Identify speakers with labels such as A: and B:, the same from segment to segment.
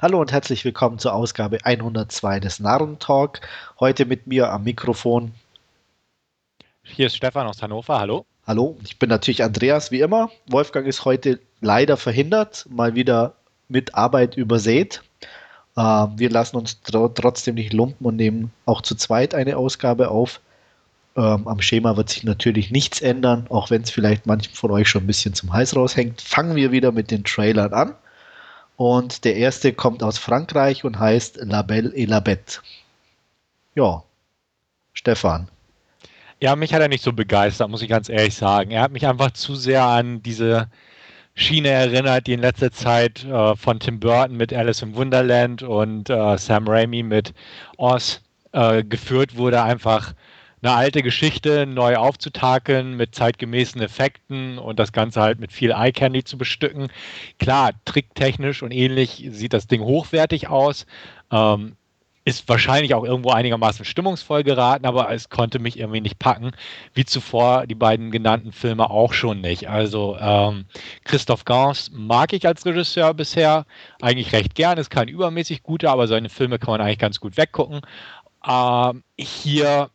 A: Hallo und herzlich willkommen zur Ausgabe 102 des Narrentalk. Heute mit mir am Mikrofon.
B: Hier ist Stefan aus Hannover. Hallo.
A: Hallo, ich bin natürlich Andreas, wie immer. Wolfgang ist heute leider verhindert, mal wieder mit Arbeit übersät. Äh, wir lassen uns tr trotzdem nicht lumpen und nehmen auch zu zweit eine Ausgabe auf. Ähm, am Schema wird sich natürlich nichts ändern, auch wenn es vielleicht manchen von euch schon ein bisschen zum Hals raushängt. Fangen wir wieder mit den Trailern an. Und der erste kommt aus Frankreich und heißt La Belle et la Bête. Ja, Stefan.
B: Ja, mich hat er nicht so begeistert, muss ich ganz ehrlich sagen. Er hat mich einfach zu sehr an diese Schiene erinnert, die in letzter Zeit äh, von Tim Burton mit Alice im Wunderland und äh, Sam Raimi mit Oz äh, geführt wurde. Einfach eine alte Geschichte neu aufzutakeln mit zeitgemäßen Effekten und das Ganze halt mit viel Eye Candy zu bestücken. Klar, tricktechnisch und ähnlich sieht das Ding hochwertig aus. Ähm, ist wahrscheinlich auch irgendwo einigermaßen stimmungsvoll geraten, aber es konnte mich irgendwie nicht packen, wie zuvor die beiden genannten Filme auch schon nicht. Also ähm, Christoph Gans mag ich als Regisseur bisher eigentlich recht gern, ist kein übermäßig guter, aber seine Filme kann man eigentlich ganz gut weggucken. Ähm, hier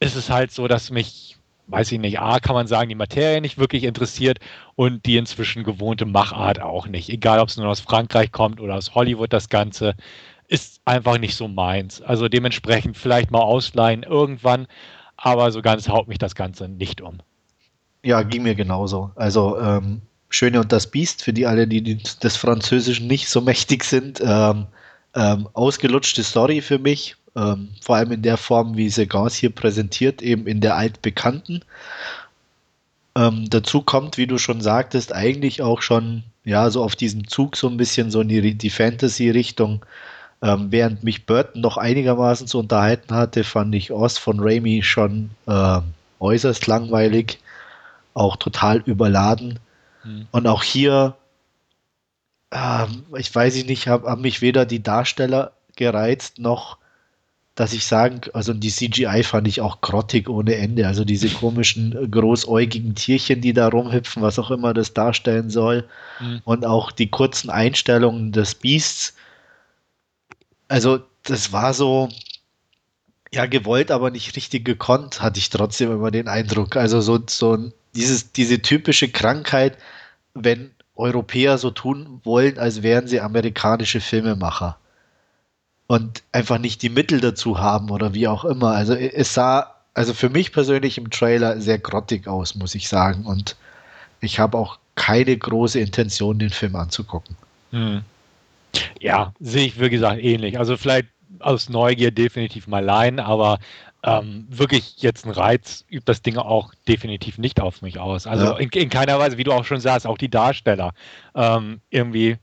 B: ist es halt so, dass mich, weiß ich nicht, A, kann man sagen, die Materie nicht wirklich interessiert und die inzwischen gewohnte Machart auch nicht. Egal, ob es nun aus Frankreich kommt oder aus Hollywood, das Ganze ist einfach nicht so meins. Also dementsprechend vielleicht mal ausleihen irgendwann, aber so ganz haut mich das Ganze nicht um.
A: Ja, ging mir genauso. Also ähm, Schöne und das Biest, für die alle, die des Französischen nicht so mächtig sind, ähm, ähm, ausgelutschte Story für mich, ähm, vor allem in der Form, wie Segans hier präsentiert, eben in der altbekannten. Ähm, dazu kommt, wie du schon sagtest, eigentlich auch schon ja so auf diesen Zug so ein bisschen so in die, die Fantasy-Richtung. Ähm, während mich Burton noch einigermaßen zu unterhalten hatte, fand ich Oz von Raimi schon äh, äußerst langweilig, auch total überladen. Mhm. Und auch hier, äh, ich weiß nicht, haben hab mich weder die Darsteller gereizt noch dass ich sagen, also die CGI fand ich auch grottig ohne Ende. Also diese komischen großäugigen Tierchen, die da rumhüpfen, was auch immer das darstellen soll. Mhm. Und auch die kurzen Einstellungen des Beasts. Also das war so, ja, gewollt, aber nicht richtig gekonnt, hatte ich trotzdem immer den Eindruck. Also so, so dieses, diese typische Krankheit, wenn Europäer so tun wollen, als wären sie amerikanische Filmemacher und einfach nicht die Mittel dazu haben oder wie auch immer. Also es sah, also für mich persönlich im Trailer sehr grottig aus, muss ich sagen. Und ich habe auch keine große Intention, den Film anzugucken. Hm.
B: Ja, sehe ich, wie gesagt, ähnlich. Also vielleicht aus Neugier definitiv mal leihen, aber ähm, wirklich jetzt ein Reiz übt das Ding auch definitiv nicht auf mich aus. Also ja. in, in, keiner Weise, wie du auch schon sagst, auch die Darsteller ähm, irgendwie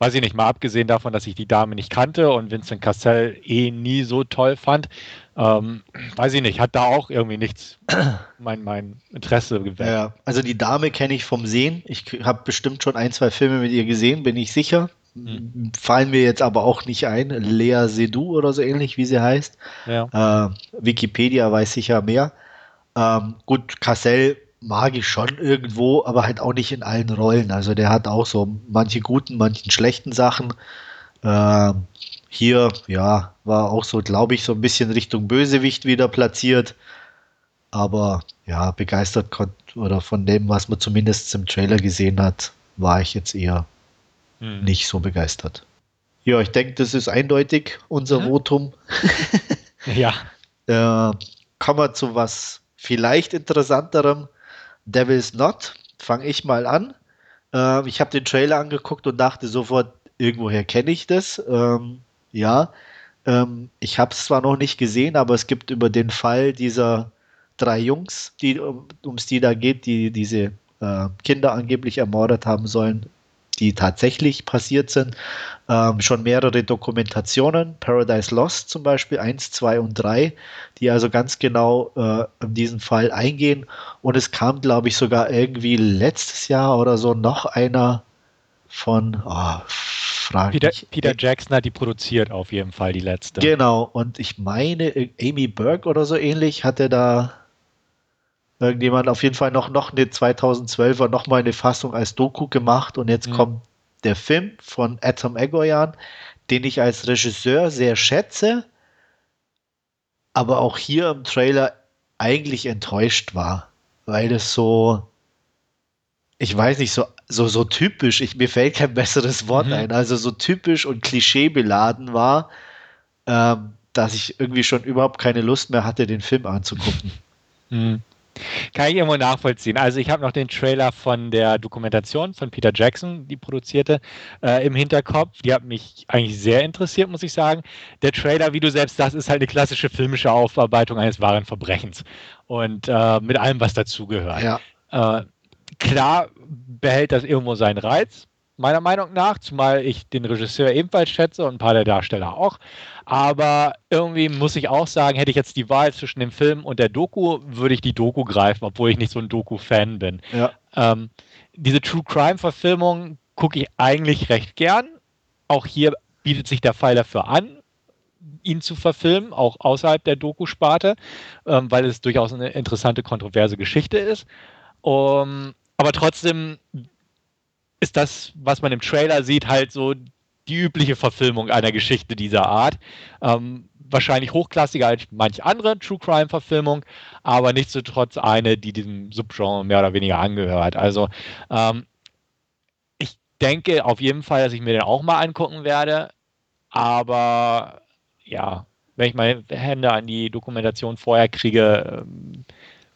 B: weiß ich nicht, mal abgesehen davon, dass ich die Dame nicht kannte und Vincent Cassell eh nie so toll fand, ähm, weiß ich nicht, hat da auch irgendwie nichts mein, mein Interesse geweckt.
A: Ja, also die Dame kenne ich vom Sehen. Ich habe bestimmt schon ein, zwei Filme mit ihr gesehen, bin ich sicher. Hm. Fallen mir jetzt aber auch nicht ein. Lea Seydoux oder so ähnlich, wie sie heißt. Ja. Äh, Wikipedia weiß sicher mehr. Ähm, gut, Cassell mag ich schon irgendwo, aber halt auch nicht in allen Rollen. Also der hat auch so manche guten, manchen schlechten Sachen. Äh, hier, ja, war auch so, glaube ich, so ein bisschen Richtung Bösewicht wieder platziert. Aber ja, begeistert oder von dem, was man zumindest im Trailer gesehen hat, war ich jetzt eher hm. nicht so begeistert. Ja, ich denke, das ist eindeutig unser hm? Votum.
B: ja.
A: Äh, kommen wir zu was vielleicht interessanterem. Devil's Not, fange ich mal an. Ähm, ich habe den Trailer angeguckt und dachte sofort, irgendwoher kenne ich das. Ähm, ja, ähm, ich habe es zwar noch nicht gesehen, aber es gibt über den Fall dieser drei Jungs, die, um es die da geht, die diese äh, Kinder angeblich ermordet haben sollen, die tatsächlich passiert sind. Ähm, schon mehrere Dokumentationen, Paradise Lost zum Beispiel, 1, 2 und 3, die also ganz genau äh, in diesen Fall eingehen. Und es kam, glaube ich, sogar irgendwie letztes Jahr oder so noch einer von, oh,
B: frage Peter, ich. Peter Jackson hat die produziert auf jeden Fall, die letzte.
A: Genau, und ich meine, Amy Burke oder so ähnlich hatte da irgendjemand auf jeden Fall noch, noch eine 2012er noch mal eine Fassung als Doku gemacht und jetzt mhm. kommt der Film von Atom Egoyan, den ich als Regisseur sehr schätze, aber auch hier im Trailer eigentlich enttäuscht war, weil das so, ich weiß nicht, so, so, so typisch, ich, mir fällt kein besseres Wort mhm. ein, also so typisch und klischeebeladen war, ähm, dass ich irgendwie schon überhaupt keine Lust mehr hatte, den Film anzugucken.
B: Mhm. Kann ich irgendwo nachvollziehen. Also ich habe noch den Trailer von der Dokumentation von Peter Jackson, die produzierte, äh, im Hinterkopf. Die hat mich eigentlich sehr interessiert, muss ich sagen. Der Trailer, wie du selbst sagst, ist halt eine klassische filmische Aufarbeitung eines wahren Verbrechens. Und äh, mit allem, was dazugehört. Ja. Äh, klar behält das irgendwo seinen Reiz, meiner Meinung nach, zumal ich den Regisseur ebenfalls schätze und ein paar der Darsteller auch. Aber irgendwie muss ich auch sagen, hätte ich jetzt die Wahl zwischen dem Film und der Doku, würde ich die Doku greifen, obwohl ich nicht so ein Doku-Fan bin. Ja. Ähm, diese True Crime-Verfilmung gucke ich eigentlich recht gern. Auch hier bietet sich der Fall dafür an, ihn zu verfilmen, auch außerhalb der Doku-Sparte, ähm, weil es durchaus eine interessante, kontroverse Geschichte ist. Um, aber trotzdem ist das, was man im Trailer sieht, halt so die übliche Verfilmung einer Geschichte dieser Art. Ähm, wahrscheinlich hochklassiger als manch andere True Crime Verfilmung, aber nichtsdestotrotz eine, die diesem Subgenre mehr oder weniger angehört. Also ähm, ich denke auf jeden Fall, dass ich mir den auch mal angucken werde, aber ja, wenn ich meine Hände an die Dokumentation vorher kriege, ähm,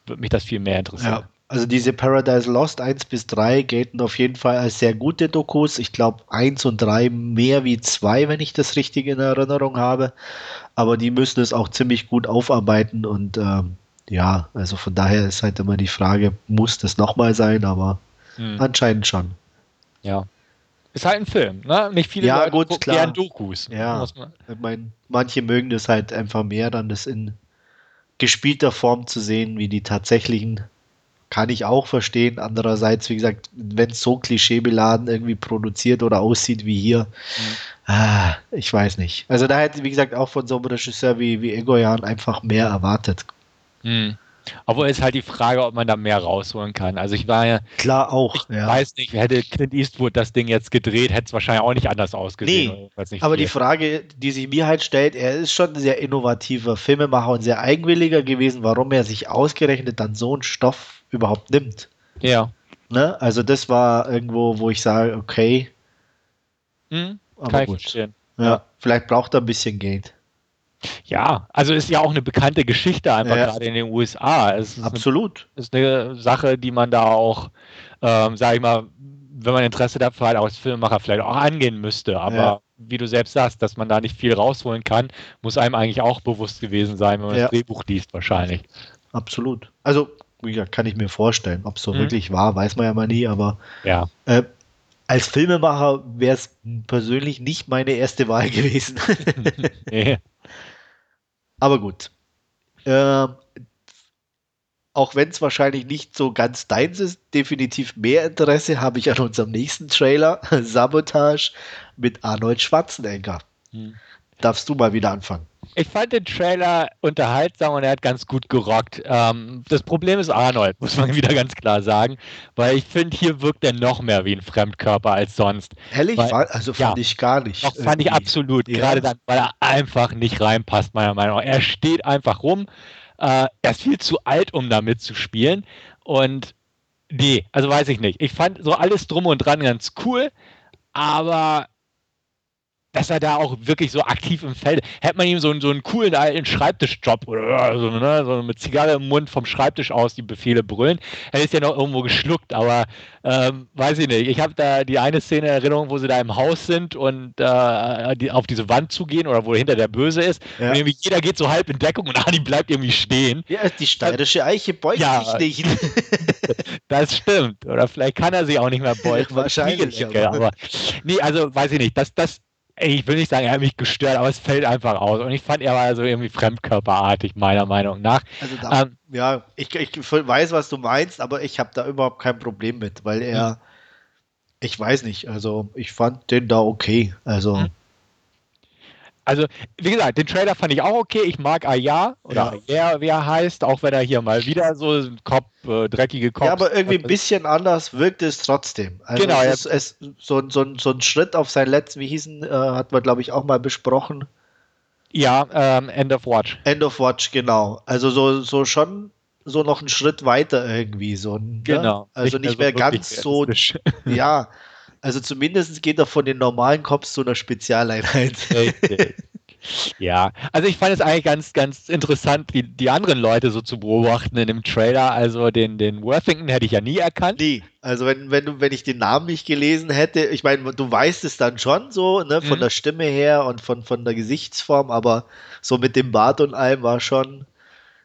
B: würde mich das viel mehr interessieren.
A: Ja. Also diese Paradise Lost 1 bis 3 gelten auf jeden Fall als sehr gute Dokus. Ich glaube 1 und 3 mehr wie 2, wenn ich das richtig in Erinnerung habe. Aber die müssen es auch ziemlich gut aufarbeiten und ähm, ja, also von daher ist halt immer die Frage, muss das nochmal sein, aber hm. anscheinend schon.
B: Ja. Ist halt ein Film, ne? Nicht viele
A: ja, Leute gut, gucken klar.
B: gern Dokus.
A: Ja, ich meine, manche mögen das halt einfach mehr, dann das in gespielter Form zu sehen, wie die tatsächlichen kann ich auch verstehen. Andererseits, wie gesagt, wenn es so klischeebeladen irgendwie produziert oder aussieht wie hier, mhm. ah, ich weiß nicht. Also da hätte, wie gesagt, auch von so einem Regisseur wie, wie Egoyan einfach mehr erwartet.
B: Mhm. Obwohl ist halt die Frage, ob man da mehr rausholen kann. Also ich war ja.
A: Klar auch.
B: Ich ja. weiß nicht, hätte Clint Eastwood das Ding jetzt gedreht, hätte es wahrscheinlich auch nicht anders ausgesehen.
A: Nee, aber viel. die Frage, die sich mir halt stellt, er ist schon ein sehr innovativer Filmemacher und sehr eigenwilliger gewesen, warum er sich ausgerechnet dann so einen Stoff überhaupt nimmt.
B: Ja.
A: Ne? Also das war irgendwo, wo ich sage, okay.
B: Hm, aber gut.
A: Ja, ja, vielleicht braucht er ein bisschen Geld.
B: Ja, also ist ja auch eine bekannte Geschichte einfach ja. gerade in den USA. Es
A: ist Absolut.
B: Eine, ist eine Sache, die man da auch, ähm, sage ich mal, wenn man Interesse dafür hat, als Filmemacher vielleicht auch angehen müsste. Aber ja. wie du selbst sagst, dass man da nicht viel rausholen kann, muss einem eigentlich auch bewusst gewesen sein, wenn man ja. das Drehbuch liest, wahrscheinlich.
A: Absolut. Also ja, kann ich mir vorstellen. Ob es so mhm. wirklich war, weiß man ja mal nie, aber
B: ja.
A: Äh, als Filmemacher wäre es persönlich nicht meine erste Wahl gewesen. Aber gut. Äh, auch wenn es wahrscheinlich nicht so ganz deins ist, definitiv mehr Interesse habe ich an unserem nächsten Trailer, Sabotage mit Arnold Schwarzenegger. Hm. Darfst du mal wieder anfangen?
B: Ich fand den Trailer unterhaltsam und er hat ganz gut gerockt. Ähm, das Problem ist Arnold, muss man wieder ganz klar sagen, weil ich finde, hier wirkt er noch mehr wie ein Fremdkörper als sonst.
A: Ehrlich?
B: Weil,
A: also fand ja, ich gar nicht.
B: Doch, fand ich absolut. Ja. Gerade dann, weil er einfach nicht reinpasst, meiner Meinung nach. Er steht einfach rum. Äh, er ist viel zu alt, um damit zu spielen. Und nee, also weiß ich nicht. Ich fand so alles drum und dran ganz cool, aber dass er da auch wirklich so aktiv im Feld, hätte man ihm so, einen, so einen coolen alten Schreibtischjob oder so, ne, so mit Zigarre im Mund vom Schreibtisch aus die Befehle brüllen, hätte es ja noch irgendwo geschluckt, aber ähm, weiß ich nicht. Ich habe da die eine Szene in Erinnerung, wo sie da im Haus sind und äh, die, auf diese Wand zugehen oder wo hinter der Böse ist. Ja. Und irgendwie jeder geht so halb in Deckung und Ani bleibt irgendwie stehen.
A: Ja, die steirische Eiche beugt ja, sich nicht.
B: das stimmt. Oder vielleicht kann er sich auch nicht mehr beugen.
A: Wahrscheinlich.
B: Aber. aber nee, also weiß ich nicht. Das, das, ich will nicht sagen, er hat mich gestört, aber es fällt einfach aus. Und ich fand, er war so irgendwie fremdkörperartig, meiner Meinung nach.
A: Also da, ähm, ja, ich, ich weiß, was du meinst, aber ich habe da überhaupt kein Problem mit, weil er, hm. ich weiß nicht, also ich fand den da okay. Also. Hm.
B: Also, wie gesagt, den Trailer fand ich auch okay. Ich mag Aya oder ja. Aya, wie er heißt, auch wenn er hier mal wieder so ein Kopf, äh, dreckige Kopf.
A: Ja, aber irgendwie ein bisschen anders wirkt es trotzdem. Also genau. Es ist, es, so, so, so ein Schritt auf seinen letzten, wie hießen, äh, hat man, glaube ich, auch mal besprochen.
B: Ja, ähm, End of Watch.
A: End of Watch, genau. Also so, so schon so noch einen Schritt weiter irgendwie. So, ne?
B: Genau.
A: Also nicht, nicht mehr, mehr ganz so. Ja, also zumindest geht er von den normalen Cops zu einer Spezialeinheit.
B: Ja, also ich fand es eigentlich ganz, ganz interessant, die, die anderen Leute so zu beobachten in dem Trailer. Also den, den Worthington hätte ich ja nie erkannt.
A: Nie. Also wenn, wenn, wenn ich den Namen nicht gelesen hätte, ich meine, du weißt es dann schon so, ne, von mhm. der Stimme her und von, von der Gesichtsform, aber so mit dem Bart und allem war schon.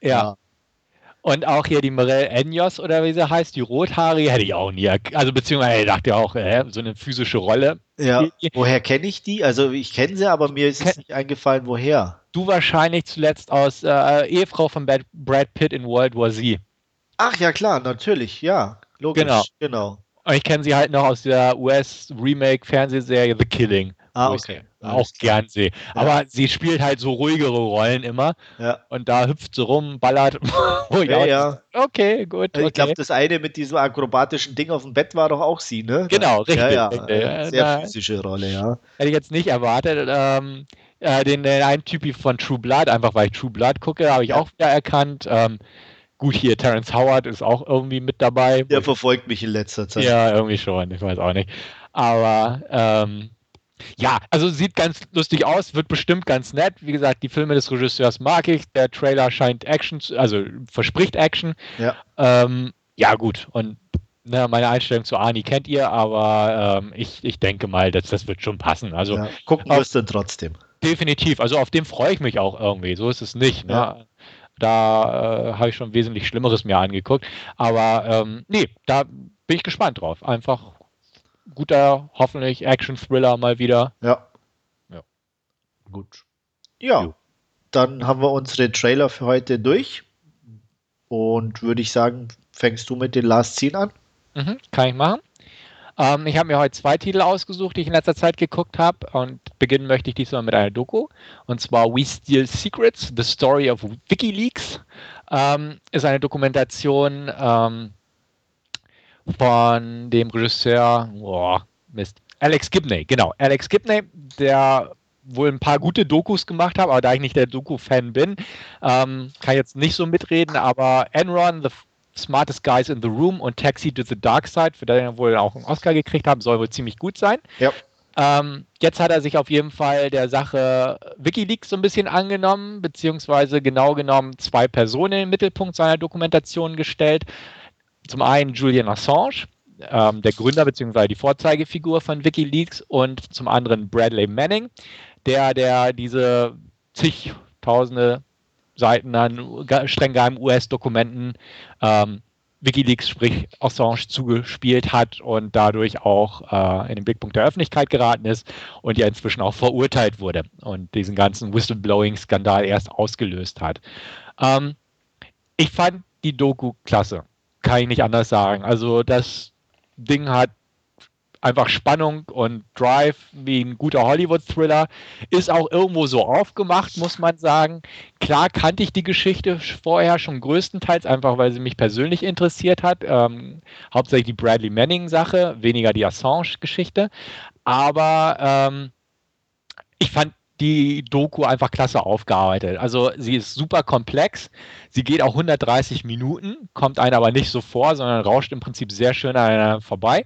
B: Ja. ja. Und auch hier die Morel Enyos oder wie sie heißt, die Rothaarige, hätte ich auch nie. Also beziehungsweise ich dachte auch, äh, so eine physische Rolle.
A: Ja. Woher kenne ich die? Also ich kenne sie, aber mir ist es nicht eingefallen, woher.
B: Du wahrscheinlich zuletzt aus äh, Ehefrau von Brad Pitt in World War Z.
A: Ach ja, klar, natürlich, ja. Logisch,
B: genau. genau. Und ich kenne sie halt noch aus der US-Remake-Fernsehserie The Killing.
A: Ah, okay.
B: Auch gern sehe. Ja. Aber sie spielt halt so ruhigere Rollen immer.
A: Ja.
B: Und da hüpft sie rum, ballert.
A: oh, ja, ja.
B: Okay, gut.
A: Ich glaube, das eine mit diesem akrobatischen Ding auf dem Bett war doch auch sie, ne?
B: Genau, richtig.
A: Ja, ja.
B: richtig.
A: Sehr Na, physische Rolle, ja.
B: Hätte ich jetzt nicht erwartet. Ähm, äh, den, den einen Typi von True Blood, einfach weil ich True Blood gucke, habe ich auch wieder erkannt. Ähm, Gut, hier Terence Howard ist auch irgendwie mit dabei.
A: Der verfolgt mich in letzter Zeit.
B: Ja, irgendwie schon, ich weiß auch nicht. Aber ähm, ja, also sieht ganz lustig aus, wird bestimmt ganz nett. Wie gesagt, die Filme des Regisseurs mag ich. Der Trailer scheint Action, also verspricht Action.
A: Ja,
B: ähm, ja gut. Und ne, meine Einstellung zu Arnie kennt ihr, aber ähm, ich, ich denke mal, dass, das wird schon passen. Also ja,
A: gucken wirst du trotzdem.
B: Definitiv. Also auf den freue ich mich auch irgendwie. So ist es nicht. Ne? Ja. Da äh, habe ich schon wesentlich Schlimmeres mir angeguckt. Aber ähm, nee, da bin ich gespannt drauf. Einfach guter, hoffentlich Action-Thriller mal wieder.
A: Ja. Ja. Gut. Ja. Jo. Dann haben wir unsere Trailer für heute durch. Und würde ich sagen, fängst du mit den Last Scene an?
B: Mhm, kann ich machen. Ähm, ich habe mir heute zwei Titel ausgesucht, die ich in letzter Zeit geguckt habe. Und beginnen möchte ich diesmal mit einer Doku. Und zwar We Steal Secrets, The Story of WikiLeaks. Ähm, ist eine Dokumentation ähm, von dem Regisseur, oh, Mist, Alex Gibney, genau. Alex Gibney, der wohl ein paar gute Dokus gemacht hat, aber da ich nicht der Doku-Fan bin, ähm, kann ich jetzt nicht so mitreden, aber Enron, The Smartest Guys in the Room und Taxi to the Dark Side, für den er wohl auch einen Oscar gekriegt haben, soll wohl ziemlich gut sein.
A: Ja.
B: Ähm, jetzt hat er sich auf jeden Fall der Sache Wikileaks so ein bisschen angenommen, beziehungsweise genau genommen zwei Personen im Mittelpunkt seiner Dokumentation gestellt. Zum einen Julian Assange, ähm, der Gründer bzw. die Vorzeigefigur von Wikileaks, und zum anderen Bradley Manning, der, der diese zigtausende Seiten an streng geheimen US-Dokumenten ähm, Wikileaks, sprich Assange, zugespielt hat und dadurch auch äh, in den Blickpunkt der Öffentlichkeit geraten ist und ja inzwischen auch verurteilt wurde und diesen ganzen Whistleblowing-Skandal erst ausgelöst hat. Ähm, ich fand die Doku klasse. Kann ich nicht anders sagen. Also das Ding hat einfach Spannung und Drive wie ein guter Hollywood-Thriller. Ist auch irgendwo so aufgemacht, muss man sagen. Klar kannte ich die Geschichte vorher schon größtenteils, einfach weil sie mich persönlich interessiert hat. Ähm, hauptsächlich die Bradley Manning-Sache, weniger die Assange-Geschichte. Aber ähm, ich fand die Doku einfach klasse aufgearbeitet. Also sie ist super komplex. Sie geht auch 130 Minuten, kommt einem aber nicht so vor, sondern rauscht im Prinzip sehr schön an einer vorbei.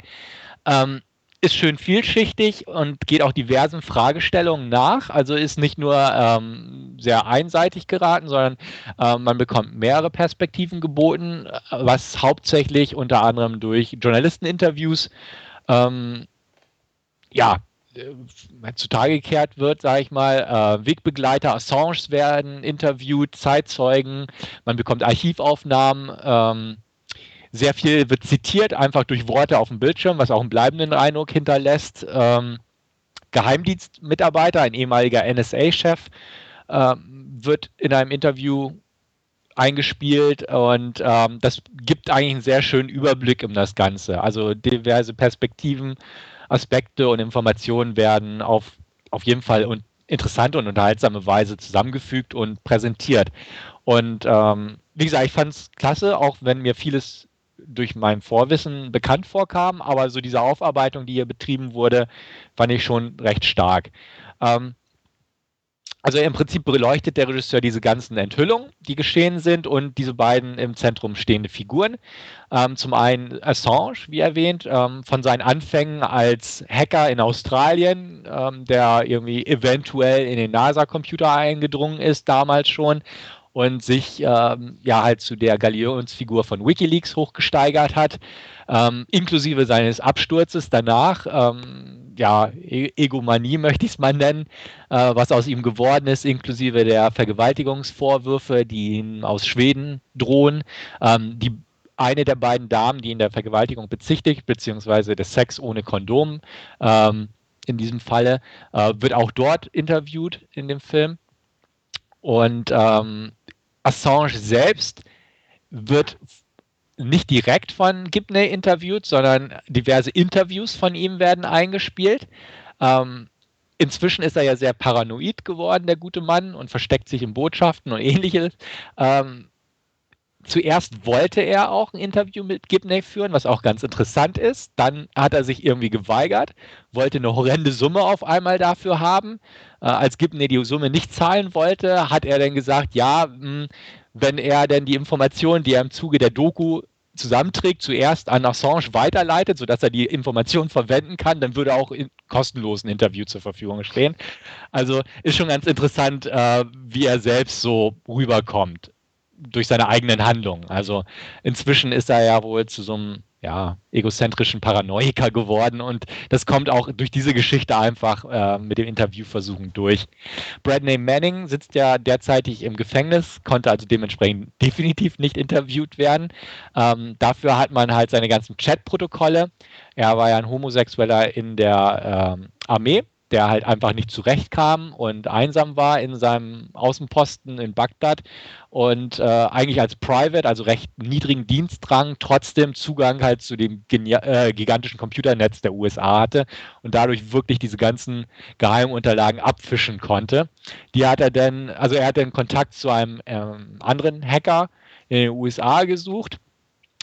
B: Ähm, ist schön vielschichtig und geht auch diversen Fragestellungen nach. Also ist nicht nur ähm, sehr einseitig geraten, sondern äh, man bekommt mehrere Perspektiven geboten, was hauptsächlich unter anderem durch Journalisteninterviews ähm, ja, zutage gekehrt wird, sage ich mal. Äh, Wegbegleiter, Assange werden interviewt, Zeitzeugen, man bekommt Archivaufnahmen. Ähm, sehr viel wird zitiert, einfach durch Worte auf dem Bildschirm, was auch einen bleibenden Eindruck hinterlässt. Ähm, Geheimdienstmitarbeiter, ein ehemaliger NSA-Chef, äh, wird in einem Interview eingespielt und ähm, das gibt eigentlich einen sehr schönen Überblick um das Ganze. Also diverse Perspektiven, Aspekte und Informationen werden auf, auf jeden Fall und interessante und unterhaltsame Weise zusammengefügt und präsentiert. Und ähm, wie gesagt, ich fand es klasse, auch wenn mir vieles durch mein Vorwissen bekannt vorkam, aber so diese Aufarbeitung, die hier betrieben wurde, fand ich schon recht stark. Ähm, also im Prinzip beleuchtet der Regisseur diese ganzen Enthüllungen, die geschehen sind und diese beiden im Zentrum stehende Figuren. Ähm, zum einen Assange, wie erwähnt, ähm, von seinen Anfängen als Hacker in Australien, ähm, der irgendwie eventuell in den NASA-Computer eingedrungen ist, damals schon und sich ähm, ja halt zu der Galionsfigur von WikiLeaks hochgesteigert hat, ähm, inklusive seines Absturzes danach. Ja, e Egomanie möchte ich es mal nennen, äh, was aus ihm geworden ist, inklusive der Vergewaltigungsvorwürfe, die ihm aus Schweden drohen. Ähm, die eine der beiden Damen, die in der Vergewaltigung bezichtigt, beziehungsweise des Sex ohne Kondom, ähm, in diesem Falle, äh, wird auch dort interviewt in dem Film. Und ähm, Assange selbst wird nicht direkt von Gibney interviewt, sondern diverse Interviews von ihm werden eingespielt. Ähm, inzwischen ist er ja sehr paranoid geworden, der gute Mann, und versteckt sich in Botschaften und ähnliches. Ähm, zuerst wollte er auch ein Interview mit Gibney führen, was auch ganz interessant ist. Dann hat er sich irgendwie geweigert, wollte eine horrende Summe auf einmal dafür haben. Äh, als Gibney die Summe nicht zahlen wollte, hat er dann gesagt, ja, mh, hm, wenn er denn die Informationen, die er im Zuge der Doku zusammenträgt, zuerst an Assange weiterleitet, sodass er die Informationen verwenden kann, dann würde auch in kostenlosen Interview zur Verfügung stehen. Also ist schon ganz interessant, äh, wie er selbst so rüberkommt durch seine eigenen Handlungen. Also inzwischen ist er ja wohl zu so einem ja, egozentrischen Paranoiker geworden und das kommt auch durch diese Geschichte einfach äh, mit dem Interviewversuchen durch. Bradley Manning sitzt ja derzeitig im Gefängnis, konnte also dementsprechend definitiv nicht interviewt werden. Ähm, dafür hat man halt seine ganzen Chatprotokolle. Er war ja ein Homosexueller in der ähm, Armee der halt einfach nicht zurechtkam und einsam war in seinem Außenposten in Bagdad und äh, eigentlich als Private, also recht niedrigen Dienstrang, trotzdem Zugang halt zu dem äh, gigantischen Computernetz der USA hatte und dadurch wirklich diese ganzen Geheimunterlagen abfischen konnte. Die hat er dann, also er hat dann Kontakt zu einem ähm, anderen Hacker in den USA gesucht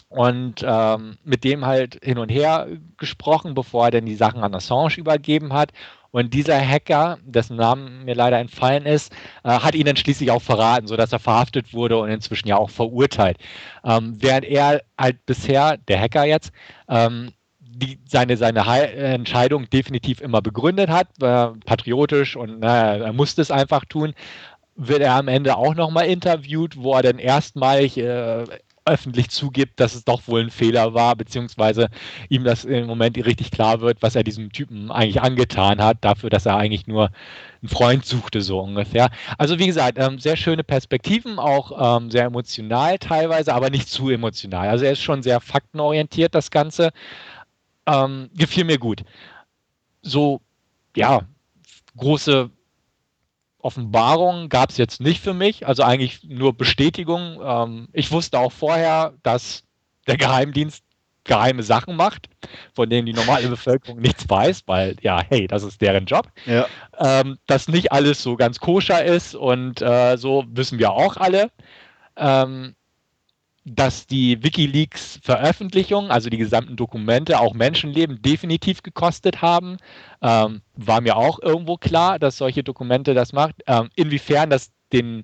B: und ähm, mit dem halt hin und her gesprochen, bevor er dann die Sachen an Assange übergeben hat. Und dieser Hacker, dessen Namen mir leider entfallen ist, äh, hat ihn dann schließlich auch verraten, sodass er verhaftet wurde und inzwischen ja auch verurteilt. Ähm, während er halt bisher, der Hacker jetzt, ähm, die, seine, seine Entscheidung definitiv immer begründet hat, äh, patriotisch und na, er musste es einfach tun, wird er am Ende auch nochmal interviewt, wo er dann erstmalig äh, öffentlich zugibt, dass es doch wohl ein Fehler war, beziehungsweise ihm das im Moment richtig klar wird, was er diesem Typen eigentlich angetan hat, dafür, dass er eigentlich nur einen Freund suchte, so ungefähr. Also wie gesagt, ähm, sehr schöne Perspektiven, auch ähm, sehr emotional teilweise, aber nicht zu emotional. Also er ist schon sehr faktenorientiert, das Ganze. Ähm, gefiel mir gut. So, ja, große Offenbarung gab es jetzt nicht für mich, also eigentlich nur Bestätigung. Ähm, ich wusste auch vorher, dass der Geheimdienst geheime Sachen macht, von denen die normale Bevölkerung nichts weiß, weil ja, hey, das ist deren Job. Ja. Ähm, dass nicht alles so ganz koscher ist und äh, so wissen wir auch alle. Ähm, dass die WikiLeaks-Veröffentlichung, also die gesamten Dokumente, auch Menschenleben definitiv gekostet haben. Ähm, war mir auch irgendwo klar, dass solche Dokumente das macht. Ähm, inwiefern das den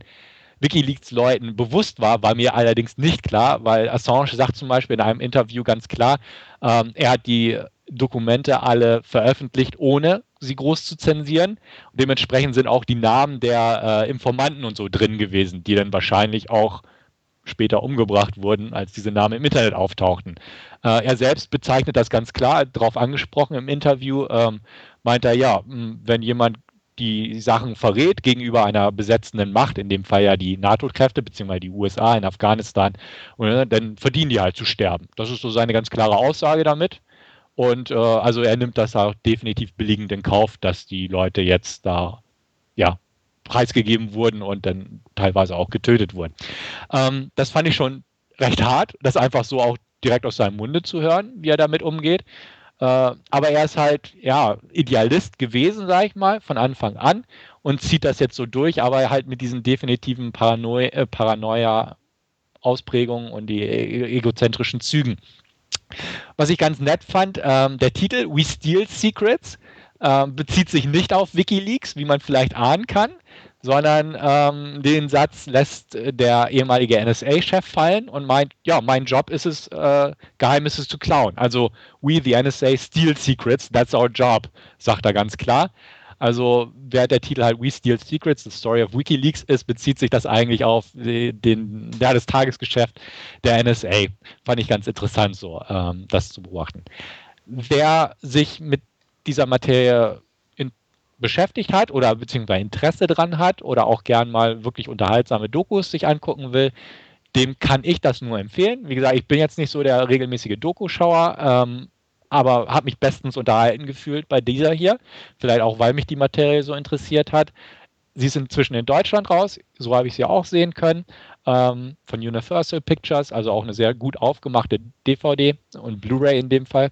B: WikiLeaks-Leuten bewusst war, war mir allerdings nicht klar, weil Assange sagt zum Beispiel in einem Interview ganz klar, ähm, er hat die Dokumente alle veröffentlicht, ohne sie groß zu zensieren. Und dementsprechend sind auch die Namen der äh, Informanten und so drin gewesen, die dann wahrscheinlich auch später umgebracht wurden, als diese Namen im Internet auftauchten. Äh, er selbst bezeichnet das ganz klar, darauf angesprochen im Interview, ähm, meint er, ja, wenn jemand die Sachen verrät gegenüber einer besetzenden Macht, in dem Fall ja die NATO-Kräfte beziehungsweise die USA in Afghanistan, und, äh, dann verdienen die halt zu sterben. Das ist so seine ganz klare Aussage damit. Und äh, also er nimmt das auch definitiv billigend in Kauf, dass die Leute jetzt da ja preisgegeben wurden und dann teilweise auch getötet wurden. Ähm, das fand ich schon recht hart, das einfach so auch direkt aus seinem Munde zu hören, wie er damit umgeht. Äh, aber er ist halt, ja, Idealist gewesen, sag ich mal, von Anfang an und zieht das jetzt so durch, aber halt mit diesen definitiven Paranoi äh, Paranoia-Ausprägungen und die e egozentrischen Zügen. Was ich ganz nett fand, ähm, der Titel We Steal Secrets ähm, bezieht sich nicht auf Wikileaks, wie man vielleicht ahnen kann, sondern ähm, den Satz lässt der ehemalige NSA-Chef fallen und meint, ja, mein Job ist es, äh, Geheimnisse zu klauen. Also, we, the NSA, steal secrets, that's our job, sagt er ganz klar. Also, wer der Titel halt We Steal Secrets, The Story of WikiLeaks ist, bezieht sich das eigentlich auf den, ja, das Tagesgeschäft der NSA. Fand ich ganz interessant, so ähm, das zu beobachten. Wer sich mit dieser Materie beschäftigt hat oder beziehungsweise Interesse dran hat oder auch gern mal wirklich unterhaltsame Dokus sich angucken will, dem kann ich das nur empfehlen. Wie gesagt, ich bin jetzt nicht so der regelmäßige Dokuschauer, ähm, aber habe mich bestens unterhalten gefühlt bei dieser hier. Vielleicht auch, weil mich die Materie so interessiert hat. Sie ist inzwischen in Deutschland raus, so habe ich sie auch sehen können, ähm, von Universal Pictures, also auch eine sehr gut aufgemachte DVD und Blu-ray in dem Fall.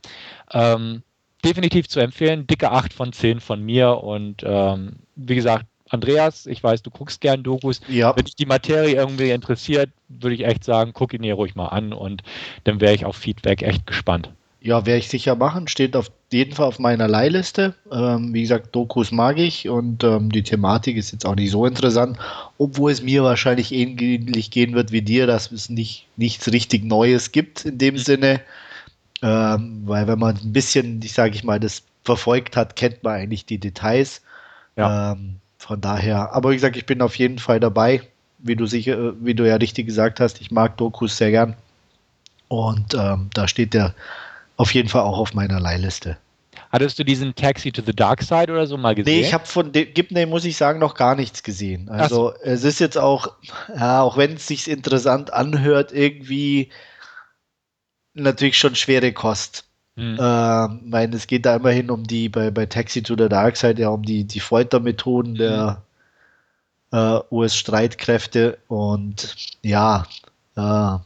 B: Ähm, definitiv zu empfehlen. Dicke 8 von 10 von mir. Und ähm, wie gesagt, Andreas, ich weiß, du guckst gern Dokus. Ja. Wenn dich die Materie irgendwie interessiert, würde ich echt sagen, guck ihn dir ruhig mal an und dann wäre ich auf Feedback echt gespannt.
A: Ja, werde ich sicher machen. Steht auf jeden Fall auf meiner Leihliste. Ähm, wie gesagt, Dokus mag ich und ähm, die Thematik ist jetzt auch nicht so interessant, obwohl es mir wahrscheinlich ähnlich gehen wird wie dir, dass es nicht, nichts richtig Neues gibt in dem mhm. Sinne. Ähm, weil wenn man ein bisschen, ich sage ich mal, das verfolgt hat, kennt man eigentlich die Details. Ja. Ähm, von daher, aber wie gesagt, ich bin auf jeden Fall dabei, wie du sicher, wie du ja richtig gesagt hast, ich mag Dokus sehr gern. Und ähm, da steht der auf jeden Fall auch auf meiner Leihliste.
B: Hattest du diesen Taxi to the Dark Side oder so mal gesehen?
A: Nee, ich habe von Gibney, muss ich sagen, noch gar nichts gesehen. Also so. es ist jetzt auch, ja, auch wenn es sich interessant anhört, irgendwie natürlich schon schwere Kost. Mhm. Äh, es geht da immerhin um die, bei, bei Taxi to the Dark Side ja um die, die Foltermethoden mhm. der äh, US-Streitkräfte und ja, äh,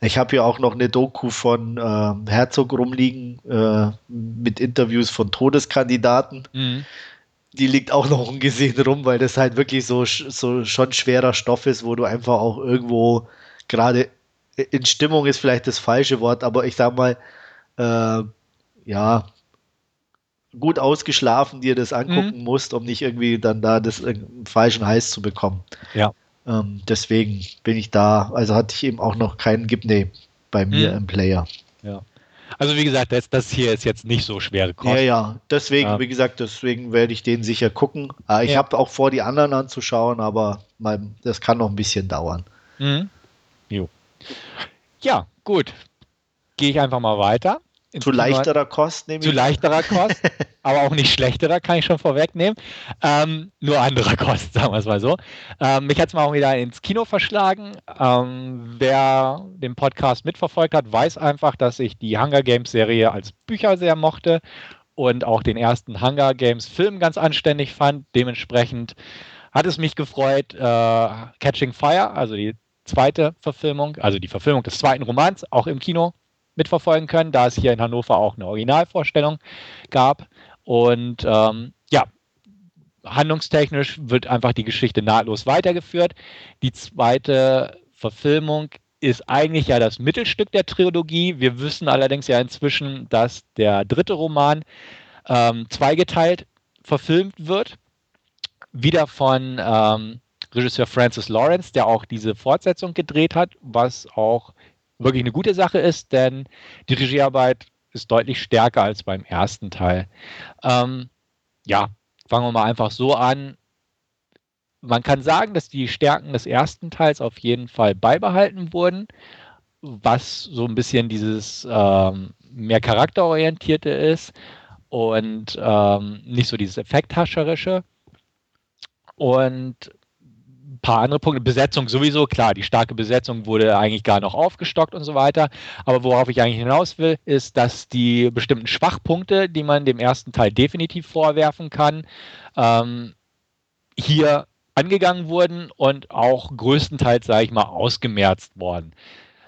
A: ich habe ja auch noch eine Doku von äh, Herzog rumliegen äh, mit Interviews von Todeskandidaten. Mhm. Die liegt auch noch ungesehen rum, weil das halt wirklich so, so schon schwerer Stoff ist, wo du einfach auch irgendwo gerade in Stimmung ist vielleicht das falsche Wort, aber ich sag mal, äh, ja, gut ausgeschlafen dir das angucken mhm. musst, um nicht irgendwie dann da das falschen Hals zu bekommen.
B: Ja.
A: Ähm, deswegen bin ich da, also hatte ich eben auch noch keinen Gibney bei mir mhm. im Player.
B: Ja. Also wie gesagt, das, das hier ist jetzt nicht so schwere
A: Kost. Ja, ja, deswegen, ja. wie gesagt, deswegen werde ich den sicher gucken. Äh, ich ja. habe auch vor, die anderen anzuschauen, aber mal, das kann noch ein bisschen dauern.
B: Mhm. Jo. Ja, gut. Gehe ich einfach mal weiter.
A: Zu leichterer Kost
B: nehme ich. Zu leichterer Kost, aber auch nicht schlechterer, kann ich schon vorwegnehmen. Ähm, nur anderer Kost, sagen wir es mal so. Ähm, mich hat es mal auch wieder ins Kino verschlagen. Ähm, wer den Podcast mitverfolgt hat, weiß einfach, dass ich die Hunger Games Serie als Bücher sehr mochte und auch den ersten Hunger Games Film ganz anständig fand. Dementsprechend hat es mich gefreut, äh, Catching Fire, also die zweite Verfilmung, also die Verfilmung des zweiten Romans, auch im Kino mitverfolgen können, da es hier in Hannover auch eine Originalvorstellung gab. Und ähm, ja, handlungstechnisch wird einfach die Geschichte nahtlos weitergeführt. Die zweite Verfilmung ist eigentlich ja das Mittelstück der Trilogie. Wir wissen allerdings ja inzwischen, dass der dritte Roman ähm, zweigeteilt verfilmt wird. Wieder von ähm, Regisseur Francis Lawrence, der auch diese Fortsetzung gedreht hat, was auch wirklich eine gute Sache ist, denn die Regiearbeit ist deutlich stärker als beim ersten Teil. Ähm, ja, fangen wir mal einfach so an. Man kann sagen, dass die Stärken des ersten Teils auf jeden Fall beibehalten wurden, was so ein bisschen dieses ähm, mehr charakterorientierte ist und ähm, nicht so dieses Effekthascherische. Und paar andere Punkte. Besetzung sowieso, klar, die starke Besetzung wurde eigentlich gar noch aufgestockt und so weiter. Aber worauf ich eigentlich hinaus will, ist, dass die bestimmten Schwachpunkte, die man dem ersten Teil definitiv vorwerfen kann, ähm, hier angegangen wurden und auch größtenteils, sage ich mal, ausgemerzt worden.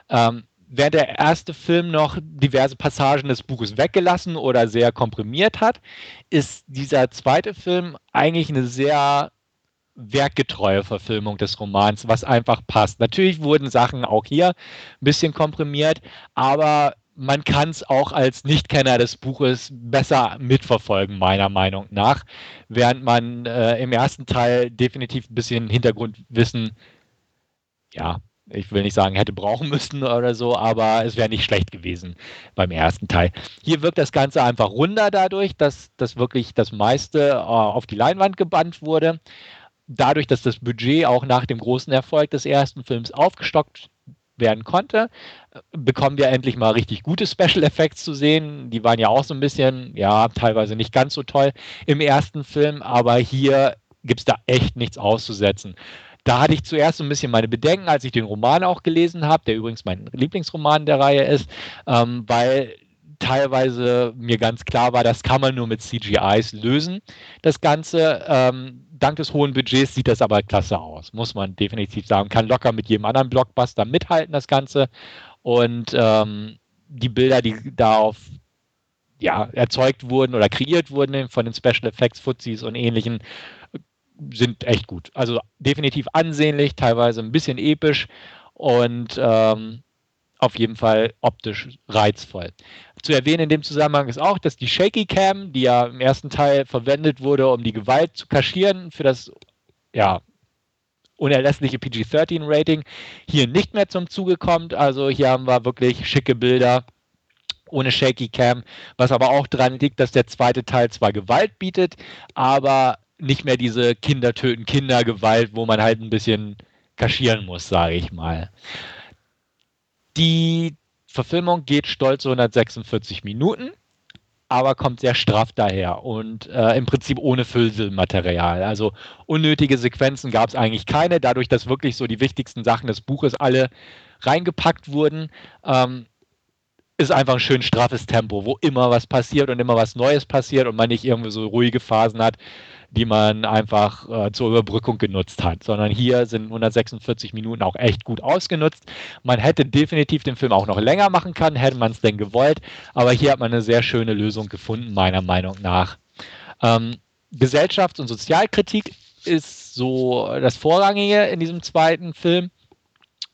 B: Ähm, während der erste Film noch diverse Passagen des Buches weggelassen oder sehr komprimiert hat, ist dieser zweite Film eigentlich eine sehr werkgetreue Verfilmung des Romans, was einfach passt. Natürlich wurden Sachen auch hier ein bisschen komprimiert, aber man kann es auch als Nichtkenner des Buches besser mitverfolgen, meiner Meinung nach, während man äh, im ersten Teil definitiv ein bisschen Hintergrundwissen, ja, ich will nicht sagen, hätte brauchen müssen oder so, aber es wäre nicht schlecht gewesen beim ersten Teil. Hier wirkt das Ganze einfach runder dadurch, dass das wirklich das meiste äh, auf die Leinwand gebannt wurde. Dadurch, dass das Budget auch nach dem großen Erfolg des ersten Films aufgestockt werden konnte, bekommen wir endlich mal richtig gute Special Effects zu sehen. Die waren ja auch so ein bisschen, ja, teilweise nicht ganz so toll im ersten Film, aber hier gibt es da echt nichts auszusetzen. Da hatte ich zuerst so ein bisschen meine Bedenken, als ich den Roman auch gelesen habe, der übrigens mein Lieblingsroman der Reihe ist, ähm, weil teilweise mir ganz klar war, das kann man nur mit CGIs lösen, das Ganze. Ähm, dank des hohen Budgets sieht das aber klasse aus, muss man definitiv sagen. Kann locker mit jedem anderen Blockbuster mithalten, das Ganze. Und ähm, die Bilder, die darauf ja, erzeugt wurden oder kreiert wurden von den Special Effects, Fuzis und ähnlichen, sind echt gut. Also definitiv ansehnlich, teilweise ein bisschen episch und ähm, auf jeden Fall optisch reizvoll. Zu erwähnen in dem Zusammenhang ist auch, dass die Shaky Cam, die ja im ersten Teil verwendet wurde, um die Gewalt zu kaschieren für das ja, unerlässliche PG-13-Rating, hier nicht mehr zum Zuge kommt. Also hier haben wir wirklich schicke Bilder ohne Shaky Cam, was aber auch daran liegt, dass der zweite Teil zwar Gewalt bietet, aber nicht mehr diese Kinder töten Kinder Gewalt, wo man halt ein bisschen kaschieren muss, sage ich mal. Die Verfilmung geht stolze 146 Minuten, aber kommt sehr straff daher und äh, im Prinzip ohne Füllmaterial. Also unnötige Sequenzen gab es eigentlich keine, dadurch, dass wirklich so die wichtigsten Sachen des Buches alle reingepackt wurden. Ähm, ist einfach ein schön straffes Tempo, wo immer was passiert und immer was Neues passiert und man nicht irgendwie so ruhige Phasen hat, die man einfach äh, zur Überbrückung genutzt hat, sondern hier sind 146 Minuten auch echt gut ausgenutzt. Man hätte definitiv den Film auch noch länger machen können, hätte man es denn gewollt, aber hier hat man eine sehr schöne Lösung gefunden, meiner Meinung nach. Ähm, Gesellschafts- und Sozialkritik ist so das Vorrangige in diesem zweiten Film,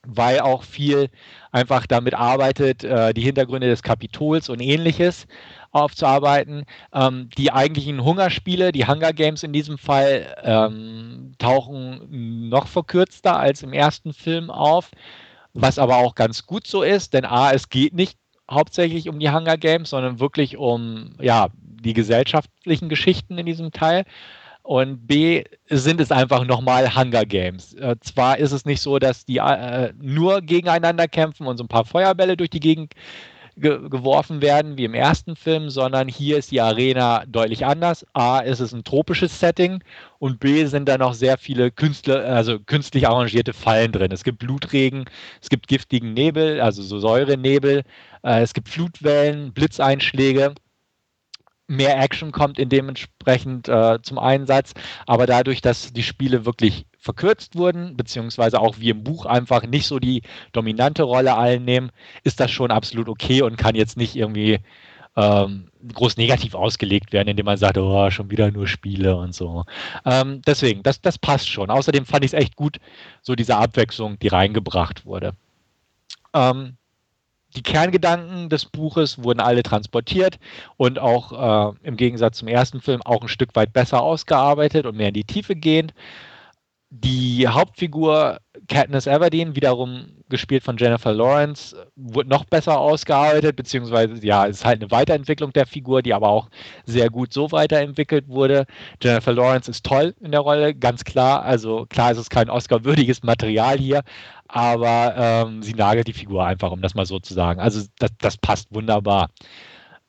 B: weil auch viel einfach damit arbeitet, äh, die Hintergründe des Kapitols und ähnliches aufzuarbeiten. Ähm, die eigentlichen Hungerspiele, die Hunger Games in diesem Fall, ähm, tauchen noch verkürzter als im ersten Film auf, was aber auch ganz gut so ist, denn A, es geht nicht hauptsächlich um die Hunger Games, sondern wirklich um ja, die gesellschaftlichen Geschichten in diesem Teil. Und B sind es einfach nochmal Hunger Games. Äh, zwar ist es nicht so, dass die äh, nur gegeneinander kämpfen und so ein paar Feuerbälle durch die Gegend ge geworfen werden wie im ersten Film, sondern hier ist die Arena deutlich anders. A ist es ein tropisches Setting und B sind da noch sehr viele Künstler, also künstlich arrangierte Fallen drin. Es gibt Blutregen, es gibt giftigen Nebel, also so Säurenebel, äh, es gibt Flutwellen, Blitzeinschläge mehr Action kommt in dementsprechend äh, zum Einsatz. Aber dadurch, dass die Spiele wirklich verkürzt wurden, beziehungsweise auch wie im Buch einfach nicht so die dominante Rolle einnehmen, ist das schon absolut okay und kann jetzt nicht irgendwie ähm, groß negativ ausgelegt werden, indem man sagt, oh, schon wieder nur Spiele und so. Ähm, deswegen, das, das passt schon. Außerdem fand ich es echt gut, so diese Abwechslung, die reingebracht wurde. Ähm, die Kerngedanken des Buches wurden alle transportiert und auch äh, im Gegensatz zum ersten Film auch ein Stück weit besser ausgearbeitet und mehr in die Tiefe gehend. Die Hauptfigur Katniss Everdeen, wiederum gespielt von Jennifer Lawrence, wurde noch besser ausgearbeitet, beziehungsweise ja, es ist halt eine Weiterentwicklung der Figur, die aber auch sehr gut so weiterentwickelt wurde. Jennifer Lawrence ist toll in der Rolle, ganz klar. Also klar ist es kein Oscar-würdiges Material hier, aber ähm, sie nagelt die Figur einfach, um das mal so zu sagen. Also das, das passt wunderbar.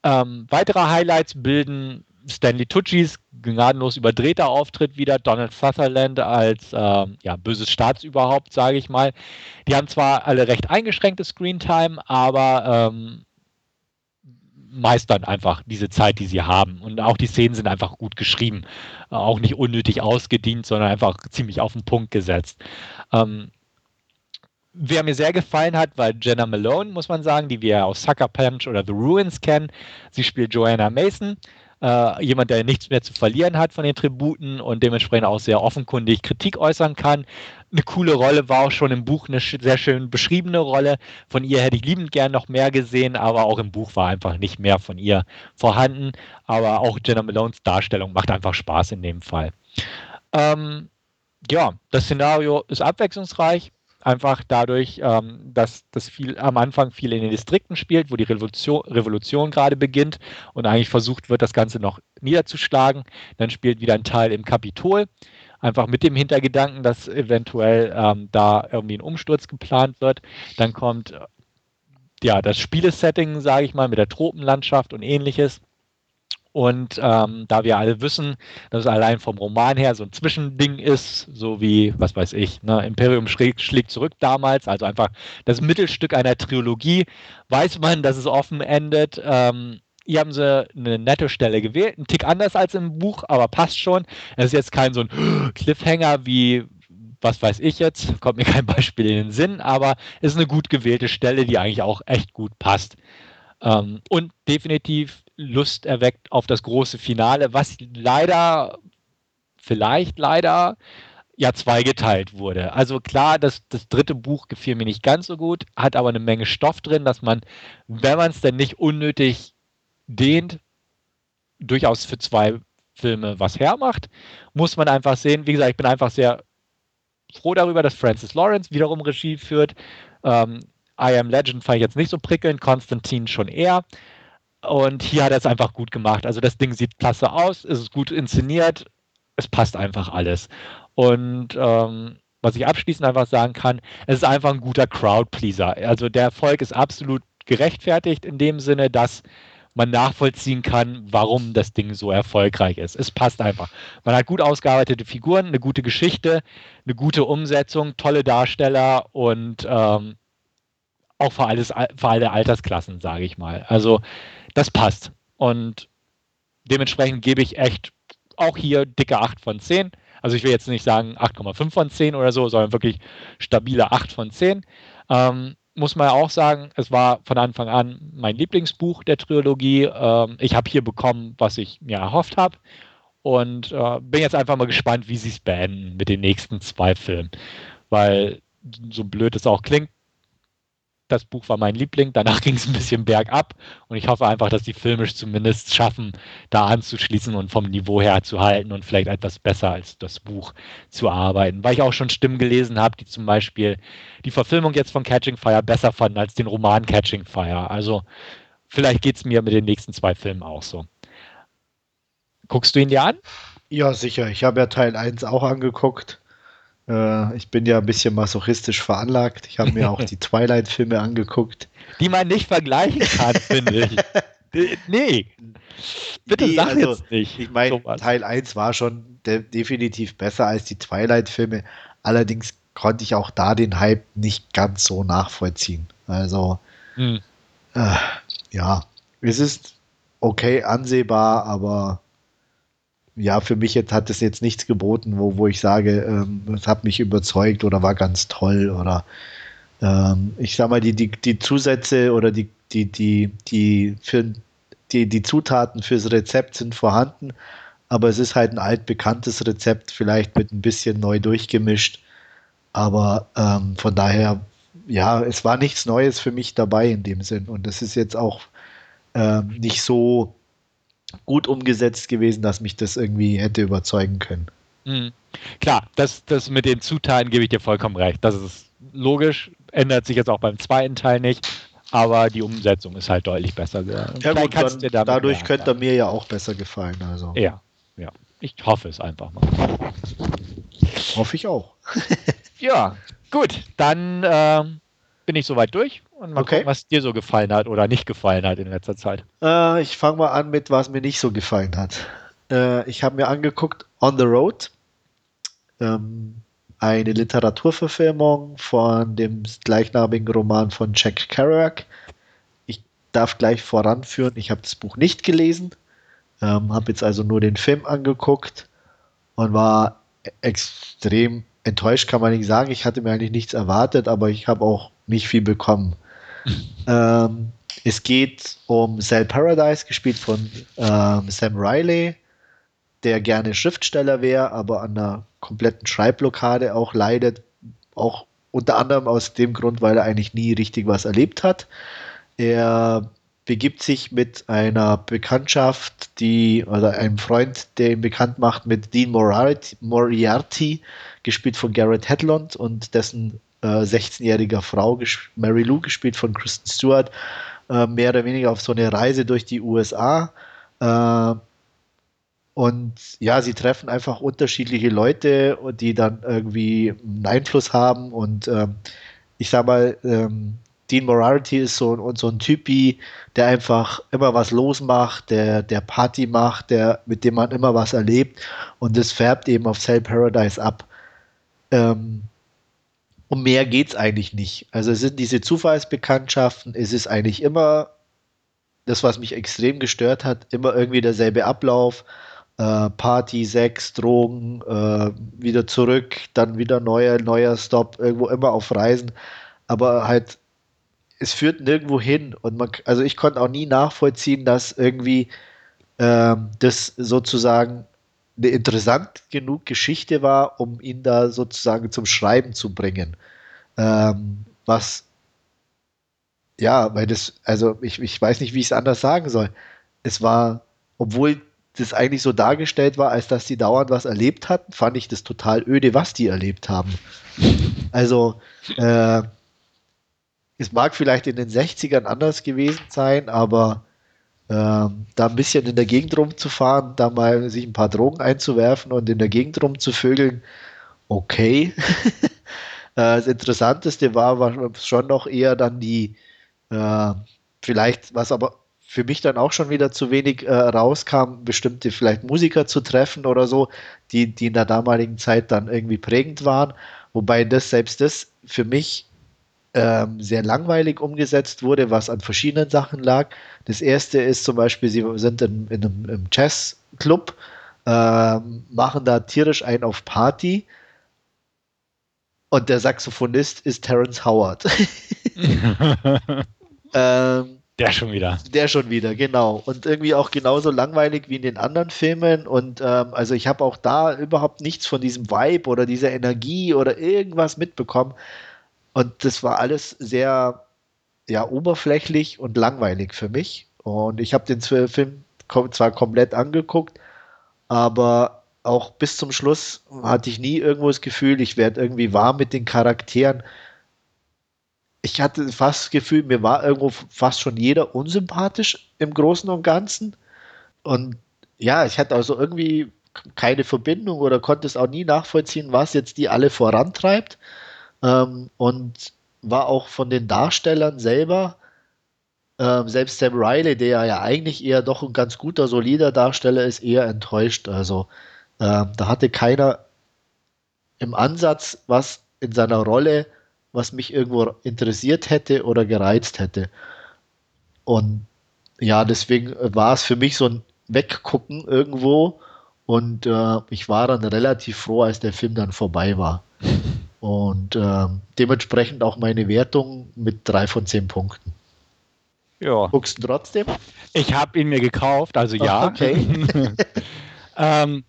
B: Ähm, weitere Highlights bilden Stanley Tucci's gnadenlos überdrehter Auftritt wieder, Donald Sutherland als ähm, ja, böses Staatsüberhaupt, sage ich mal. Die haben zwar alle recht eingeschränkte Screentime, aber ähm, meistern einfach diese Zeit, die sie haben. Und auch die Szenen sind einfach gut geschrieben. Auch nicht unnötig ausgedient, sondern einfach ziemlich auf den Punkt gesetzt. Ähm, Wer mir sehr gefallen hat, war Jenna Malone, muss man sagen, die wir aus Sucker Punch oder The Ruins kennen. Sie spielt Joanna Mason, äh, jemand, der nichts mehr zu verlieren hat von den Tributen und dementsprechend auch sehr offenkundig Kritik äußern kann. Eine coole Rolle war auch schon im Buch eine sehr schön beschriebene Rolle. Von ihr hätte ich liebend gern noch mehr gesehen, aber auch im Buch war einfach nicht mehr von ihr vorhanden. Aber auch Jenna Malones Darstellung macht einfach Spaß in dem Fall. Ähm, ja, das Szenario ist abwechslungsreich, einfach dadurch, ähm, dass das viel am Anfang viel in den Distrikten spielt, wo die Revolution, Revolution gerade beginnt und eigentlich versucht wird, das Ganze noch niederzuschlagen. Dann spielt wieder ein Teil im Kapitol, einfach mit dem Hintergedanken, dass eventuell ähm, da irgendwie ein Umsturz geplant wird. Dann kommt ja das Spielesetting, sage ich mal, mit der Tropenlandschaft und ähnliches. Und ähm, da wir alle wissen, dass es allein vom Roman her so ein Zwischending ist, so wie, was weiß ich, ne, Imperium schlägt, schlägt zurück damals, also einfach das Mittelstück einer Trilogie, weiß man, dass es offen endet. Ähm, hier haben sie eine nette Stelle gewählt, ein Tick anders als im Buch, aber passt schon. Es ist jetzt kein so ein Cliffhanger wie, was weiß ich jetzt, kommt mir kein Beispiel in den Sinn, aber es ist eine gut gewählte Stelle, die eigentlich auch echt gut passt. Ähm, und definitiv Lust erweckt auf das große Finale, was leider, vielleicht leider, ja zweigeteilt wurde. Also klar, das, das dritte Buch gefiel mir nicht ganz so gut, hat aber eine Menge Stoff drin, dass man, wenn man es denn nicht unnötig dehnt, durchaus für zwei Filme was hermacht, muss man einfach sehen. Wie gesagt, ich bin einfach sehr froh darüber, dass Francis Lawrence wiederum Regie führt. Ähm, I Am Legend fand ich jetzt nicht so prickelnd, Konstantin schon eher. Und hier hat er es einfach gut gemacht. Also das Ding sieht klasse aus, es ist gut inszeniert, es passt einfach alles. Und ähm, was ich abschließend einfach sagen kann, es ist einfach ein guter Crowdpleaser. Also der Erfolg ist absolut gerechtfertigt in dem Sinne, dass man nachvollziehen kann, warum das Ding so erfolgreich ist. Es passt einfach. Man hat gut ausgearbeitete Figuren, eine gute Geschichte, eine gute Umsetzung, tolle Darsteller und ähm, auch für, alles, für alle Altersklassen, sage ich mal. Also das passt. Und dementsprechend gebe ich echt auch hier dicke 8 von 10. Also ich will jetzt nicht sagen 8,5 von 10 oder so, sondern wirklich stabile 8 von 10. Ähm, muss man auch sagen, es war von Anfang an mein Lieblingsbuch der Trilogie. Ähm, ich habe hier bekommen, was ich mir erhofft habe. Und äh, bin jetzt einfach mal gespannt, wie sie es beenden mit den nächsten zwei Filmen. Weil, so blöd es auch klingt, das Buch war mein Liebling, danach ging es ein bisschen bergab und ich hoffe einfach, dass die filmisch zumindest schaffen, da anzuschließen und vom Niveau her zu halten und vielleicht etwas besser als das Buch zu arbeiten. Weil ich auch schon Stimmen gelesen habe, die zum Beispiel die Verfilmung jetzt von Catching Fire besser fanden als den Roman Catching Fire. Also vielleicht geht es mir mit den nächsten zwei Filmen auch so. Guckst du ihn dir an?
A: Ja, sicher. Ich habe ja Teil 1 auch angeguckt. Äh, ich bin ja ein bisschen masochistisch veranlagt. Ich habe mir auch die Twilight-Filme angeguckt.
B: Die man nicht vergleichen kann, finde ich. Nee.
A: Bitte nee, sag also, jetzt nicht. Ich meine, Teil 1 war schon de definitiv besser als die Twilight-Filme. Allerdings konnte ich auch da den Hype nicht ganz so nachvollziehen. Also, hm. äh, ja, es ist okay ansehbar, aber ja, für mich jetzt hat es jetzt nichts geboten, wo, wo ich sage, ähm, es hat mich überzeugt oder war ganz toll oder ähm, ich sag mal, die, die, die Zusätze oder die, die, die, die, für, die, die Zutaten fürs Rezept sind vorhanden, aber es ist halt ein altbekanntes Rezept, vielleicht mit ein bisschen neu durchgemischt. Aber ähm, von daher, ja, es war nichts Neues für mich dabei in dem Sinn. Und es ist jetzt auch ähm, nicht so gut umgesetzt gewesen, dass mich das irgendwie hätte überzeugen können.
B: Mhm. Klar, das, das mit den Zutaten gebe ich dir vollkommen recht. Das ist logisch, ändert sich jetzt auch beim zweiten Teil nicht, aber die Umsetzung ist halt deutlich besser.
A: Ja, gut, dann, dadurch könnte er mir ja auch besser gefallen. Also.
B: Ja, ja. Ich hoffe es einfach mal.
A: Hoffe ich auch.
B: ja, gut, dann äh, bin ich soweit durch und mal okay. gucken, was dir so gefallen hat oder nicht gefallen hat in letzter Zeit.
A: Äh, ich fange mal an mit, was mir nicht so gefallen hat. Äh, ich habe mir angeguckt On the Road, ähm, eine Literaturverfilmung von dem gleichnamigen Roman von Jack Kerouac. Ich darf gleich voranführen, ich habe das Buch nicht gelesen, ähm, habe jetzt also nur den Film angeguckt und war extrem enttäuscht kann man nicht sagen. Ich hatte mir eigentlich nichts erwartet, aber ich habe auch nicht viel bekommen. Ähm, es geht um Cell Paradise, gespielt von ähm, Sam Riley, der gerne Schriftsteller wäre, aber an einer kompletten Schreibblockade auch leidet. Auch unter anderem aus dem Grund, weil er eigentlich nie richtig was erlebt hat. Er begibt sich mit einer Bekanntschaft, die, oder einem Freund, der ihn bekannt macht, mit Dean Moriarty, Moriarty gespielt von Garrett Hedlund und dessen äh, 16-jähriger Frau, Mary Lou, gespielt von Kristen Stewart, äh, mehr oder weniger auf so eine Reise durch die USA. Äh, und ja, sie treffen einfach unterschiedliche Leute, die dann irgendwie einen Einfluss haben. Und ähm, ich sag mal, ähm, Dean Morality ist so, so ein Typi, der einfach immer was losmacht, der, der Party macht, der, mit dem man immer was erlebt und das färbt eben auf Cell Paradise ab. Ähm, um mehr geht es eigentlich nicht. Also es sind diese Zufallsbekanntschaften, es ist eigentlich immer das, was mich extrem gestört hat, immer irgendwie derselbe Ablauf. Äh, Party, Sex, Drogen, äh, wieder zurück, dann wieder neuer, neuer Stop, irgendwo immer auf Reisen. Aber halt es führt nirgendwo hin. Und man, also ich konnte auch nie nachvollziehen, dass irgendwie ähm, das sozusagen eine interessant genug Geschichte war, um ihn da sozusagen zum Schreiben zu bringen. Ähm, was, ja, weil das, also ich, ich weiß nicht, wie ich es anders sagen soll. Es war, obwohl das eigentlich so dargestellt war, als dass die dauernd was erlebt hatten, fand ich das total öde, was die erlebt haben. Also, äh, es mag vielleicht in den 60ern anders gewesen sein, aber ähm, da ein bisschen in der Gegend rumzufahren, da mal sich ein paar Drogen einzuwerfen und in der Gegend rumzuvögeln, okay. Äh, das Interessanteste war, war schon noch eher dann die, äh, vielleicht, was aber für mich dann auch schon wieder zu wenig äh, rauskam, bestimmte vielleicht Musiker zu treffen oder so, die, die in der damaligen Zeit dann irgendwie prägend waren. Wobei das selbst das für mich ähm, sehr langweilig umgesetzt wurde, was an verschiedenen Sachen lag. Das erste ist zum Beispiel, sie sind in, in einem im Jazzclub, ähm, machen da tierisch ein auf Party und der Saxophonist ist Terence Howard.
B: ähm, der schon wieder.
A: Der schon wieder, genau. Und irgendwie auch genauso langweilig wie in den anderen Filmen. Und ähm, also ich habe auch da überhaupt nichts von diesem Vibe oder dieser Energie oder irgendwas mitbekommen. Und das war alles sehr ja, oberflächlich und langweilig für mich. Und ich habe den Film zwar komplett angeguckt, aber auch bis zum Schluss hatte ich nie irgendwo das Gefühl, ich werde irgendwie warm mit den Charakteren. Ich hatte fast das Gefühl, mir war irgendwo fast schon jeder unsympathisch im Großen und Ganzen. Und ja, ich hatte also irgendwie keine Verbindung oder konnte es auch nie nachvollziehen, was jetzt die alle vorantreibt. Ähm, und war auch von den Darstellern selber, ähm, selbst Sam Riley, der ja eigentlich eher doch ein ganz guter, solider Darsteller ist, eher enttäuscht. Also ähm, da hatte keiner im Ansatz was in seiner Rolle, was mich irgendwo interessiert hätte oder gereizt hätte. Und ja, deswegen war es für mich so ein Weggucken irgendwo und äh, ich war dann relativ froh, als der Film dann vorbei war. Und äh, dementsprechend auch meine Wertung mit drei von zehn Punkten.
B: Ja.
A: Guckst du trotzdem?
B: Ich habe ihn mir gekauft, also ja.
A: Okay.
B: ähm,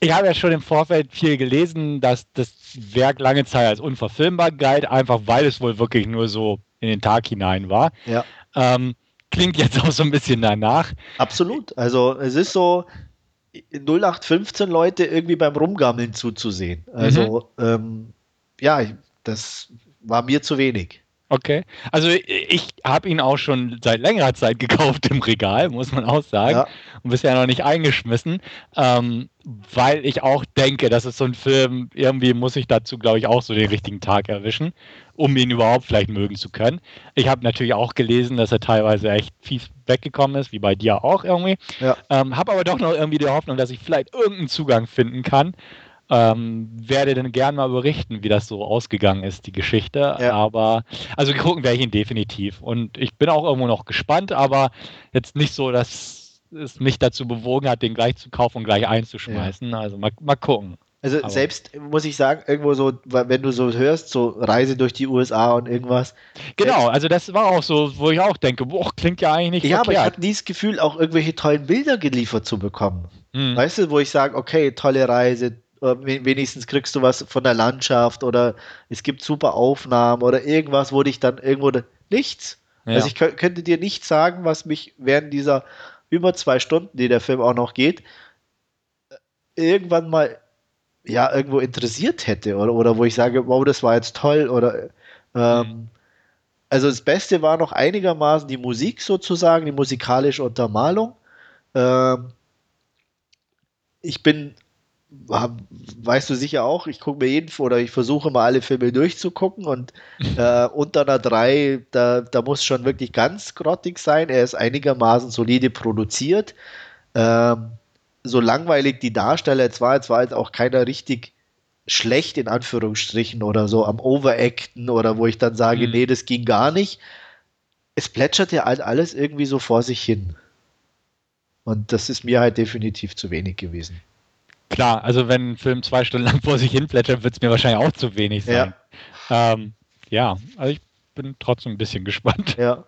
B: ich habe ja schon im Vorfeld viel gelesen, dass das Werk lange Zeit als unverfilmbar galt, einfach weil es wohl wirklich nur so in den Tag hinein war.
A: Ja.
B: Ähm, klingt jetzt auch so ein bisschen danach.
A: Absolut. Also es ist so 0815 Leute irgendwie beim Rumgammeln zuzusehen. Also mhm. ähm, ja, das war mir zu wenig.
B: Okay, also ich habe ihn auch schon seit längerer Zeit gekauft im Regal, muss man auch sagen, ja. und bisher noch nicht eingeschmissen, ähm, weil ich auch denke, das ist so ein Film, irgendwie muss ich dazu, glaube ich, auch so den richtigen Tag erwischen, um ihn überhaupt vielleicht mögen zu können. Ich habe natürlich auch gelesen, dass er teilweise echt fies weggekommen ist, wie bei dir auch irgendwie. Ja. Ähm, habe aber doch noch irgendwie die Hoffnung, dass ich vielleicht irgendeinen Zugang finden kann. Ähm, werde dann gern mal berichten, wie das so ausgegangen ist, die Geschichte. Ja. Aber also gucken werde ich ihn definitiv. Und ich bin auch irgendwo noch gespannt, aber jetzt nicht so, dass es mich dazu bewogen hat, den gleich zu kaufen und gleich einzuschmeißen. Ja. Also mal, mal gucken.
A: Also Aber selbst, muss ich sagen, irgendwo so, wenn du so hörst, so Reise durch die USA und irgendwas.
B: Genau, also das war auch so, wo ich auch denke, boah, klingt ja eigentlich nicht
A: Ja, verkehrt. aber ich hatte nie das Gefühl, auch irgendwelche tollen Bilder geliefert zu bekommen. Mhm. Weißt du, wo ich sage, okay, tolle Reise, wenigstens kriegst du was von der Landschaft oder es gibt super Aufnahmen oder irgendwas, wo dich dann irgendwo nichts. Ja. Also ich könnte dir nicht sagen, was mich während dieser über zwei Stunden, die der Film auch noch geht, äh, irgendwann mal ja irgendwo interessiert hätte oder, oder wo ich sage, wow, das war jetzt toll oder ähm, mhm. also das Beste war noch einigermaßen die Musik sozusagen, die musikalische Untermalung. Ähm, ich bin, weißt du sicher auch, ich gucke mir jeden oder ich versuche mal alle Filme durchzugucken und äh, unter einer 3, da, da muss schon wirklich ganz grottig sein. Er ist einigermaßen solide produziert. Ähm, so langweilig die Darsteller jetzt war, jetzt war jetzt auch keiner richtig schlecht in Anführungsstrichen oder so am Overacten oder wo ich dann sage, mhm. nee, das ging gar nicht. Es plätschert ja halt alles irgendwie so vor sich hin. Und das ist mir halt definitiv zu wenig gewesen.
B: Klar, also wenn ein Film zwei Stunden lang vor sich hin plätschert, wird es mir wahrscheinlich auch zu wenig sein. Ja, ähm, ja also ich bin trotzdem ein bisschen gespannt.
A: Ja.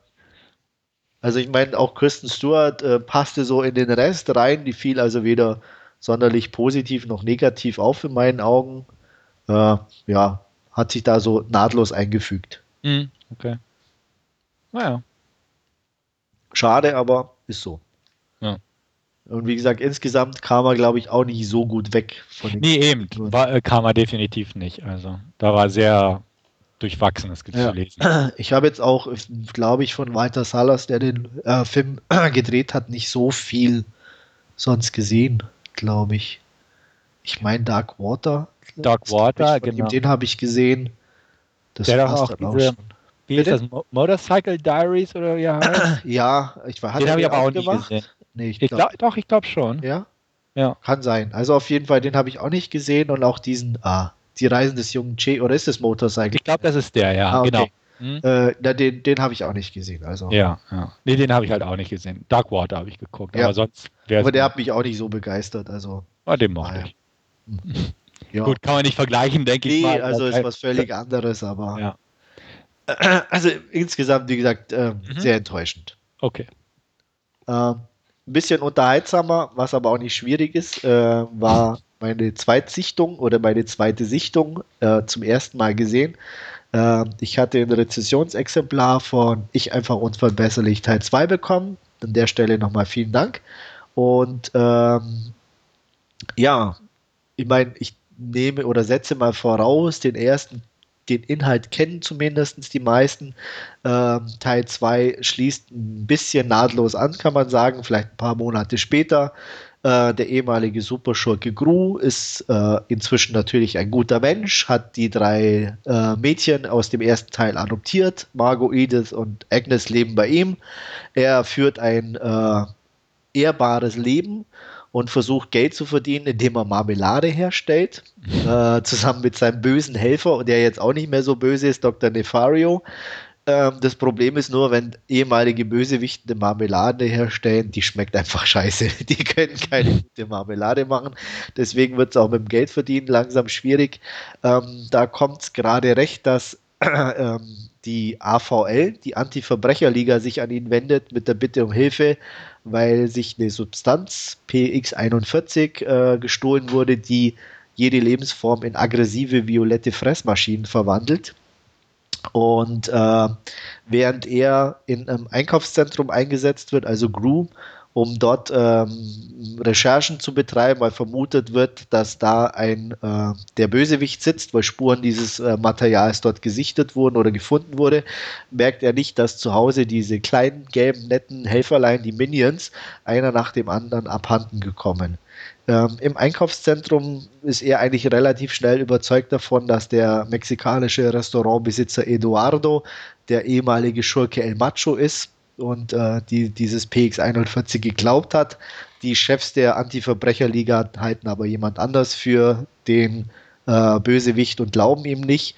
A: Also ich meine, auch Kristen Stewart äh, passte so in den Rest rein, die fiel also weder sonderlich positiv noch negativ auf in meinen Augen. Äh, ja, hat sich da so nahtlos eingefügt.
B: Mhm, okay. Naja.
A: Schade, aber ist so. Ja. Und wie gesagt, insgesamt kam er, glaube ich, auch nicht so gut weg
B: von den Nee, eben, war, äh, kam er definitiv nicht. Also da war sehr Durchwachsenes ja. zu lesen.
A: Ich habe jetzt auch, glaube ich, von Walter Salas, der den äh, Film gedreht hat, nicht so viel sonst gesehen, glaube ich. Ich meine Dark Water.
B: Dark Water,
A: genau. Ihm, den habe ich gesehen.
B: Das der auch diese, auch schon. Wie ist das? Motorcycle Diaries oder
A: ja? ja, ich war,
B: den habe ich aber auch nicht gesehen. Nee, ich, ich glaub, glaub, doch, ich glaube schon.
A: Ja? Ja. Kann sein. Also auf jeden Fall, den habe ich auch nicht gesehen und auch diesen, ah, die Reisen des jungen Che, oder ist das Motorcycle?
B: Ich glaube, das ist der, ja, ah, okay. genau.
A: Hm? Äh, den den habe ich auch nicht gesehen. Also.
B: Ja, ja. Nee, den habe ich halt auch nicht gesehen. Darkwater habe ich geguckt, ja. aber sonst.
A: Aber der hat mich auch nicht so begeistert. Also.
B: Ah, den mochte ich. Hm. Ja. Gut, kann man nicht vergleichen, denke
A: nee,
B: ich
A: mal. Nee, also ist was völlig anderes, aber. Ja. Also insgesamt, wie gesagt, äh, mhm. sehr enttäuschend.
B: Okay.
A: Äh, ein bisschen unterhaltsamer, was aber auch nicht schwierig ist, äh, war meine Zweitsichtung oder meine zweite Sichtung äh, zum ersten Mal gesehen. Äh, ich hatte ein Rezessionsexemplar von Ich einfach unverbesserlich Teil 2 bekommen. An der Stelle nochmal vielen Dank. Und ähm, ja, ich meine, ich nehme oder setze mal voraus, den ersten, den Inhalt kennen zumindest die meisten. Ähm, Teil 2 schließt ein bisschen nahtlos an, kann man sagen, vielleicht ein paar Monate später. Äh, der ehemalige Superschurke Gru ist äh, inzwischen natürlich ein guter Mensch, hat die drei äh, Mädchen aus dem ersten Teil adoptiert. Margot, Edith und Agnes leben bei ihm. Er führt ein äh, ehrbares Leben und versucht Geld zu verdienen, indem er Marmelade herstellt, äh, zusammen mit seinem bösen Helfer, der jetzt auch nicht mehr so böse ist, Dr. Nefario. Ähm, das Problem ist nur, wenn ehemalige Bösewichte eine Marmelade herstellen, die schmeckt einfach scheiße. Die können keine gute Marmelade machen. Deswegen wird es auch mit dem Geldverdienen langsam schwierig. Ähm, da kommt es gerade recht, dass ähm, die AVL, die Anti-Verbrecherliga, sich an ihn wendet mit der Bitte um Hilfe, weil sich eine Substanz PX41 äh, gestohlen wurde, die jede Lebensform in aggressive violette Fressmaschinen verwandelt. Und äh, während er in einem Einkaufszentrum eingesetzt wird, also Groom, um dort ähm, Recherchen zu betreiben, weil vermutet wird, dass da ein äh, der Bösewicht sitzt, weil Spuren dieses äh, Materials dort gesichtet wurden oder gefunden wurde, merkt er nicht, dass zu Hause diese kleinen gelben netten Helferlein, die Minions, einer nach dem anderen abhanden gekommen. Ähm, Im Einkaufszentrum ist er eigentlich relativ schnell überzeugt davon, dass der mexikanische Restaurantbesitzer Eduardo der ehemalige Schurke El Macho ist und äh, die dieses PX41 geglaubt hat. Die Chefs der Anti-Verbrecherliga halten aber jemand anders für den äh, Bösewicht und glauben ihm nicht.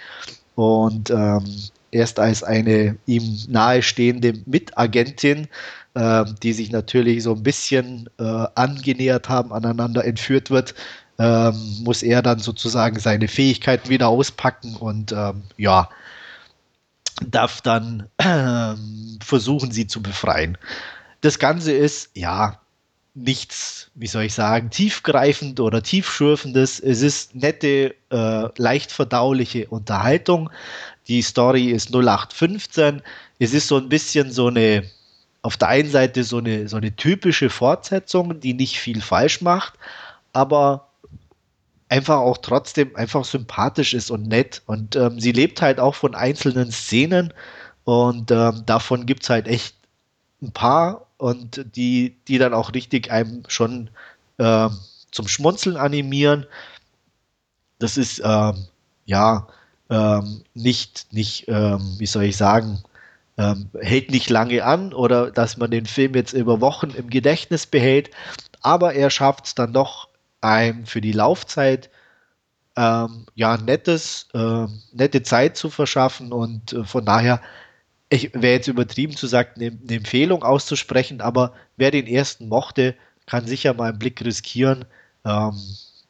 A: Und ähm, erst als eine ihm nahestehende Mitagentin äh, die sich natürlich so ein bisschen äh, angenähert haben, aneinander entführt wird, ähm, muss er dann sozusagen seine Fähigkeiten wieder auspacken und ähm, ja, darf dann äh, versuchen, sie zu befreien. Das Ganze ist, ja, nichts, wie soll ich sagen, tiefgreifend oder tiefschürfendes. Es ist nette, äh, leicht verdauliche Unterhaltung. Die Story ist 0815. Es ist so ein bisschen so eine, auf der einen Seite so eine, so eine typische Fortsetzung, die nicht viel falsch macht, aber einfach auch trotzdem einfach sympathisch ist und nett. Und ähm, sie lebt halt auch von einzelnen Szenen und ähm, davon gibt es halt echt ein paar und die, die dann auch richtig einem schon äh, zum Schmunzeln animieren. Das ist ähm, ja ähm, nicht, nicht ähm, wie soll ich sagen, ähm, hält nicht lange an oder dass man den Film jetzt über Wochen im Gedächtnis behält, aber er schafft es dann doch, einem für die Laufzeit ähm, ja nettes, äh, nette Zeit zu verschaffen und äh, von daher ich wäre jetzt übertrieben zu sagen, eine, eine Empfehlung auszusprechen, aber wer den ersten mochte, kann sicher mal einen Blick riskieren. Ähm,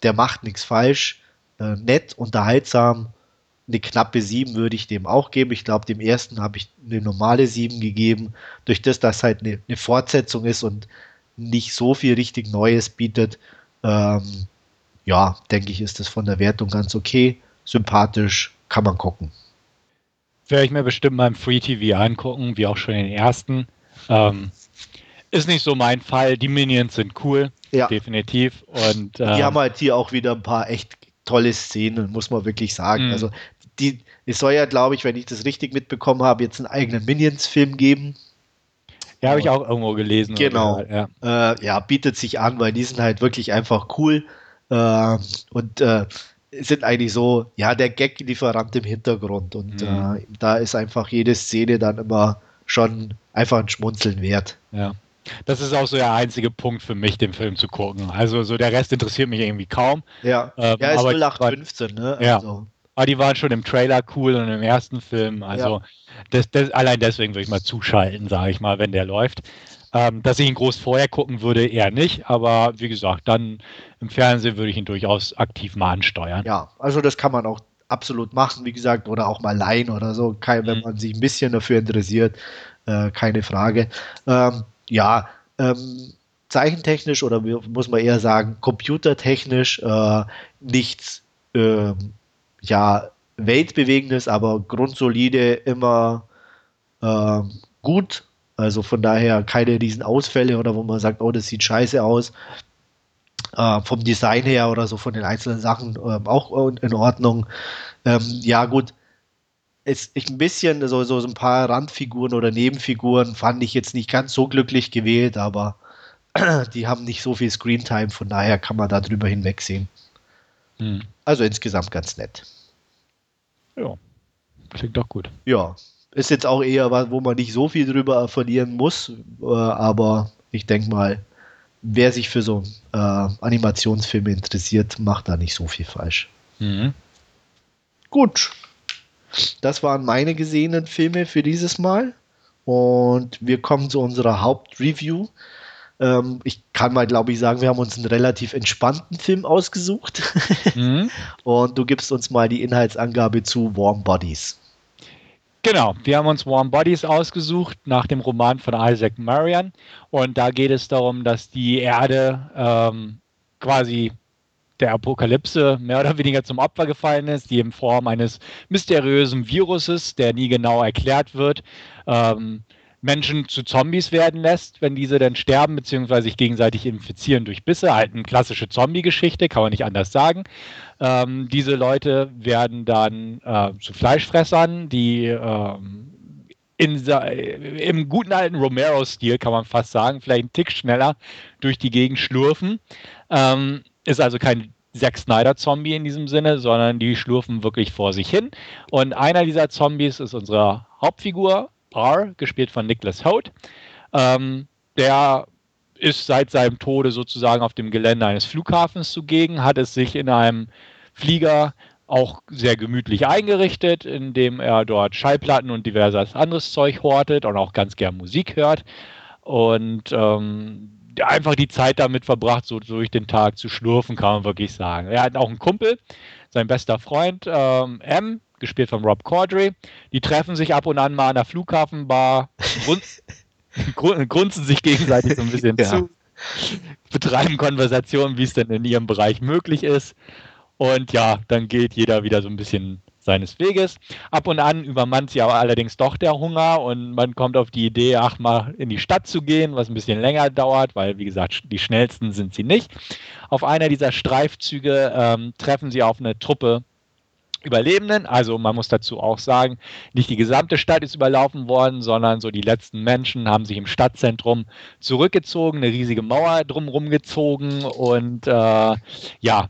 A: der macht nichts falsch. Äh, nett, unterhaltsam. Eine knappe 7 würde ich dem auch geben. Ich glaube, dem ersten habe ich eine normale 7 gegeben. Durch das, dass halt eine, eine, Fortsetzung ist und nicht so viel richtig Neues bietet, ähm, ja, denke ich, ist das von der Wertung ganz okay. Sympathisch, kann man gucken
B: werde ich mir bestimmt mal im Free TV angucken, wie auch schon den ersten. Ähm, ist nicht so mein Fall. Die Minions sind cool, ja. definitiv. Und,
A: ähm, die haben halt hier auch wieder ein paar echt tolle Szenen, muss man wirklich sagen. Mhm. Also die, es soll ja, glaube ich, wenn ich das richtig mitbekommen habe, jetzt einen eigenen Minions-Film geben.
B: Ja, habe ich auch irgendwo gelesen.
A: Genau. Oder, ja. Äh, ja. bietet sich an, weil die sind halt wirklich einfach cool. Äh, und äh, sind eigentlich so, ja, der Gag-Lieferant im Hintergrund. Und mhm. äh, da ist einfach jede Szene dann immer schon einfach ein Schmunzeln wert.
B: Ja. Das ist auch so der einzige Punkt für mich, den Film zu gucken. Also so der Rest interessiert mich irgendwie kaum.
A: Ja, ähm, ja ist 0815, ne?
B: Ja. Also. Aber die waren schon im Trailer cool und im ersten Film. Also ja. das, das, allein deswegen würde ich mal zuschalten, sage ich mal, wenn der läuft. Ähm, dass ich ihn groß vorher gucken würde, eher nicht. Aber wie gesagt, dann im Fernsehen würde ich ihn durchaus aktiv mal ansteuern.
A: Ja, also das kann man auch absolut machen, wie gesagt, oder auch mal leihen oder so, kein, wenn mhm. man sich ein bisschen dafür interessiert, äh, keine Frage. Ähm, ja, ähm, zeichentechnisch oder muss man eher sagen, computertechnisch äh, nichts äh, ja, weltbewegendes, aber grundsolide, immer äh, gut also von daher keine riesen Ausfälle oder wo man sagt, oh, das sieht scheiße aus. Äh, vom Design her oder so von den einzelnen Sachen äh, auch in Ordnung. Ähm, ja, gut. Es, ich ein bisschen, so, so ein paar Randfiguren oder Nebenfiguren fand ich jetzt nicht ganz so glücklich gewählt, aber die haben nicht so viel Screentime, von daher kann man da drüber hinwegsehen. Hm. Also insgesamt ganz nett.
B: Ja, klingt doch gut.
A: Ja, ist jetzt auch eher was, wo man nicht so viel drüber verlieren muss, äh, aber ich denke mal, wer sich für so äh, Animationsfilme interessiert, macht da nicht so viel falsch. Mhm. Gut. Das waren meine gesehenen Filme für dieses Mal. Und wir kommen zu unserer Hauptreview. Ähm, ich kann mal, glaube ich, sagen, wir haben uns einen relativ entspannten Film ausgesucht. Mhm. Und du gibst uns mal die Inhaltsangabe zu Warm Bodies.
B: Genau, wir haben uns Warm Bodies ausgesucht nach dem Roman von Isaac Marion. Und da geht es darum, dass die Erde ähm, quasi der Apokalypse mehr oder weniger zum Opfer gefallen ist, die in Form eines mysteriösen Viruses, der nie genau erklärt wird, ähm, Menschen zu Zombies werden lässt, wenn diese dann sterben bzw. sich gegenseitig infizieren durch Bisse. Halt eine klassische Zombie-Geschichte, kann man nicht anders sagen. Ähm, diese Leute werden dann äh, zu Fleischfressern, die ähm, in, im guten alten Romero-Stil, kann man fast sagen, vielleicht einen Tick schneller durch die Gegend schlurfen. Ähm, ist also kein Zack Snyder-Zombie in diesem Sinne, sondern die schlurfen wirklich vor sich hin. Und einer dieser Zombies ist unsere Hauptfigur, R, gespielt von Nicholas Holt. Ähm, der ist seit seinem Tode sozusagen auf dem Gelände eines Flughafens zugegen, hat es sich in einem Flieger auch sehr gemütlich eingerichtet, indem er dort Schallplatten und diverses anderes Zeug hortet und auch ganz gern Musik hört. Und ähm, einfach die Zeit damit verbracht, so durch den Tag zu schlurfen, kann man wirklich sagen. Er hat auch einen Kumpel, sein bester Freund, ähm, M, gespielt von Rob Corddry. Die treffen sich ab und an mal an der Flughafenbar, grun grunzen sich gegenseitig so ein bisschen ja. zu, betreiben Konversationen, wie es denn in ihrem Bereich möglich ist. Und ja, dann geht jeder wieder so ein bisschen seines Weges. Ab und an übermannt sie aber allerdings doch der Hunger und man kommt auf die Idee, ach mal in die Stadt zu gehen, was ein bisschen länger dauert, weil wie gesagt, die schnellsten sind sie nicht. Auf einer dieser Streifzüge ähm, treffen sie auf eine Truppe Überlebenden. Also man muss dazu auch sagen, nicht die gesamte Stadt ist überlaufen worden, sondern so die letzten Menschen haben sich im Stadtzentrum zurückgezogen, eine riesige Mauer drumherum gezogen und äh, ja,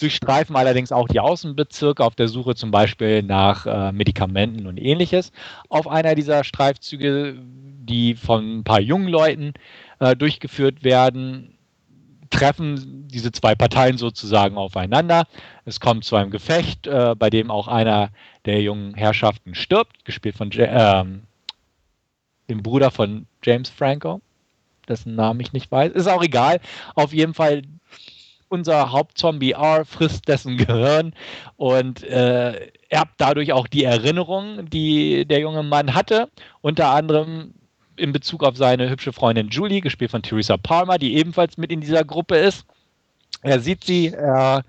B: durchstreifen allerdings auch die Außenbezirke auf der Suche zum Beispiel nach äh, Medikamenten und ähnliches. Auf einer dieser Streifzüge, die von ein paar jungen Leuten äh, durchgeführt werden, treffen diese zwei Parteien sozusagen aufeinander. Es kommt zu einem Gefecht, äh, bei dem auch einer der jungen Herrschaften stirbt, gespielt von äh, dem Bruder von James Franco, dessen Namen ich nicht weiß. Ist auch egal. Auf jeden Fall unser Hauptzombie R frisst dessen Gehirn und äh, erbt dadurch auch die Erinnerungen, die der junge Mann hatte. Unter anderem in Bezug auf seine hübsche Freundin Julie, gespielt von Theresa Palmer, die ebenfalls mit in dieser Gruppe ist. Er sieht sie, er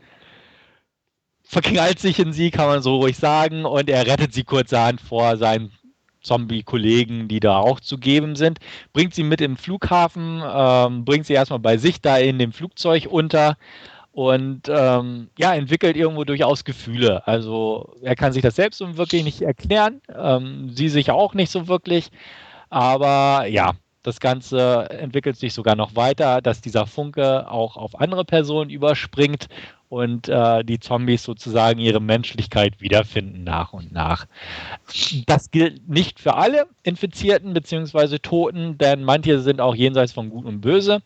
B: verknallt sich in sie, kann man so ruhig sagen, und er rettet sie kurzerhand vor seinen Zombie-Kollegen, die da auch zu geben sind, bringt sie mit im Flughafen, ähm, bringt sie erstmal bei sich da in dem Flugzeug unter und ähm, ja, entwickelt irgendwo durchaus Gefühle. Also er kann sich das selbst so wirklich nicht erklären, ähm, sie sich auch nicht so wirklich, aber ja, das Ganze entwickelt sich sogar noch weiter, dass dieser Funke auch auf andere Personen überspringt und äh, die Zombies sozusagen ihre Menschlichkeit wiederfinden nach und nach. Das gilt nicht für alle Infizierten bzw. Toten, denn manche sind auch jenseits von Gut und Böse.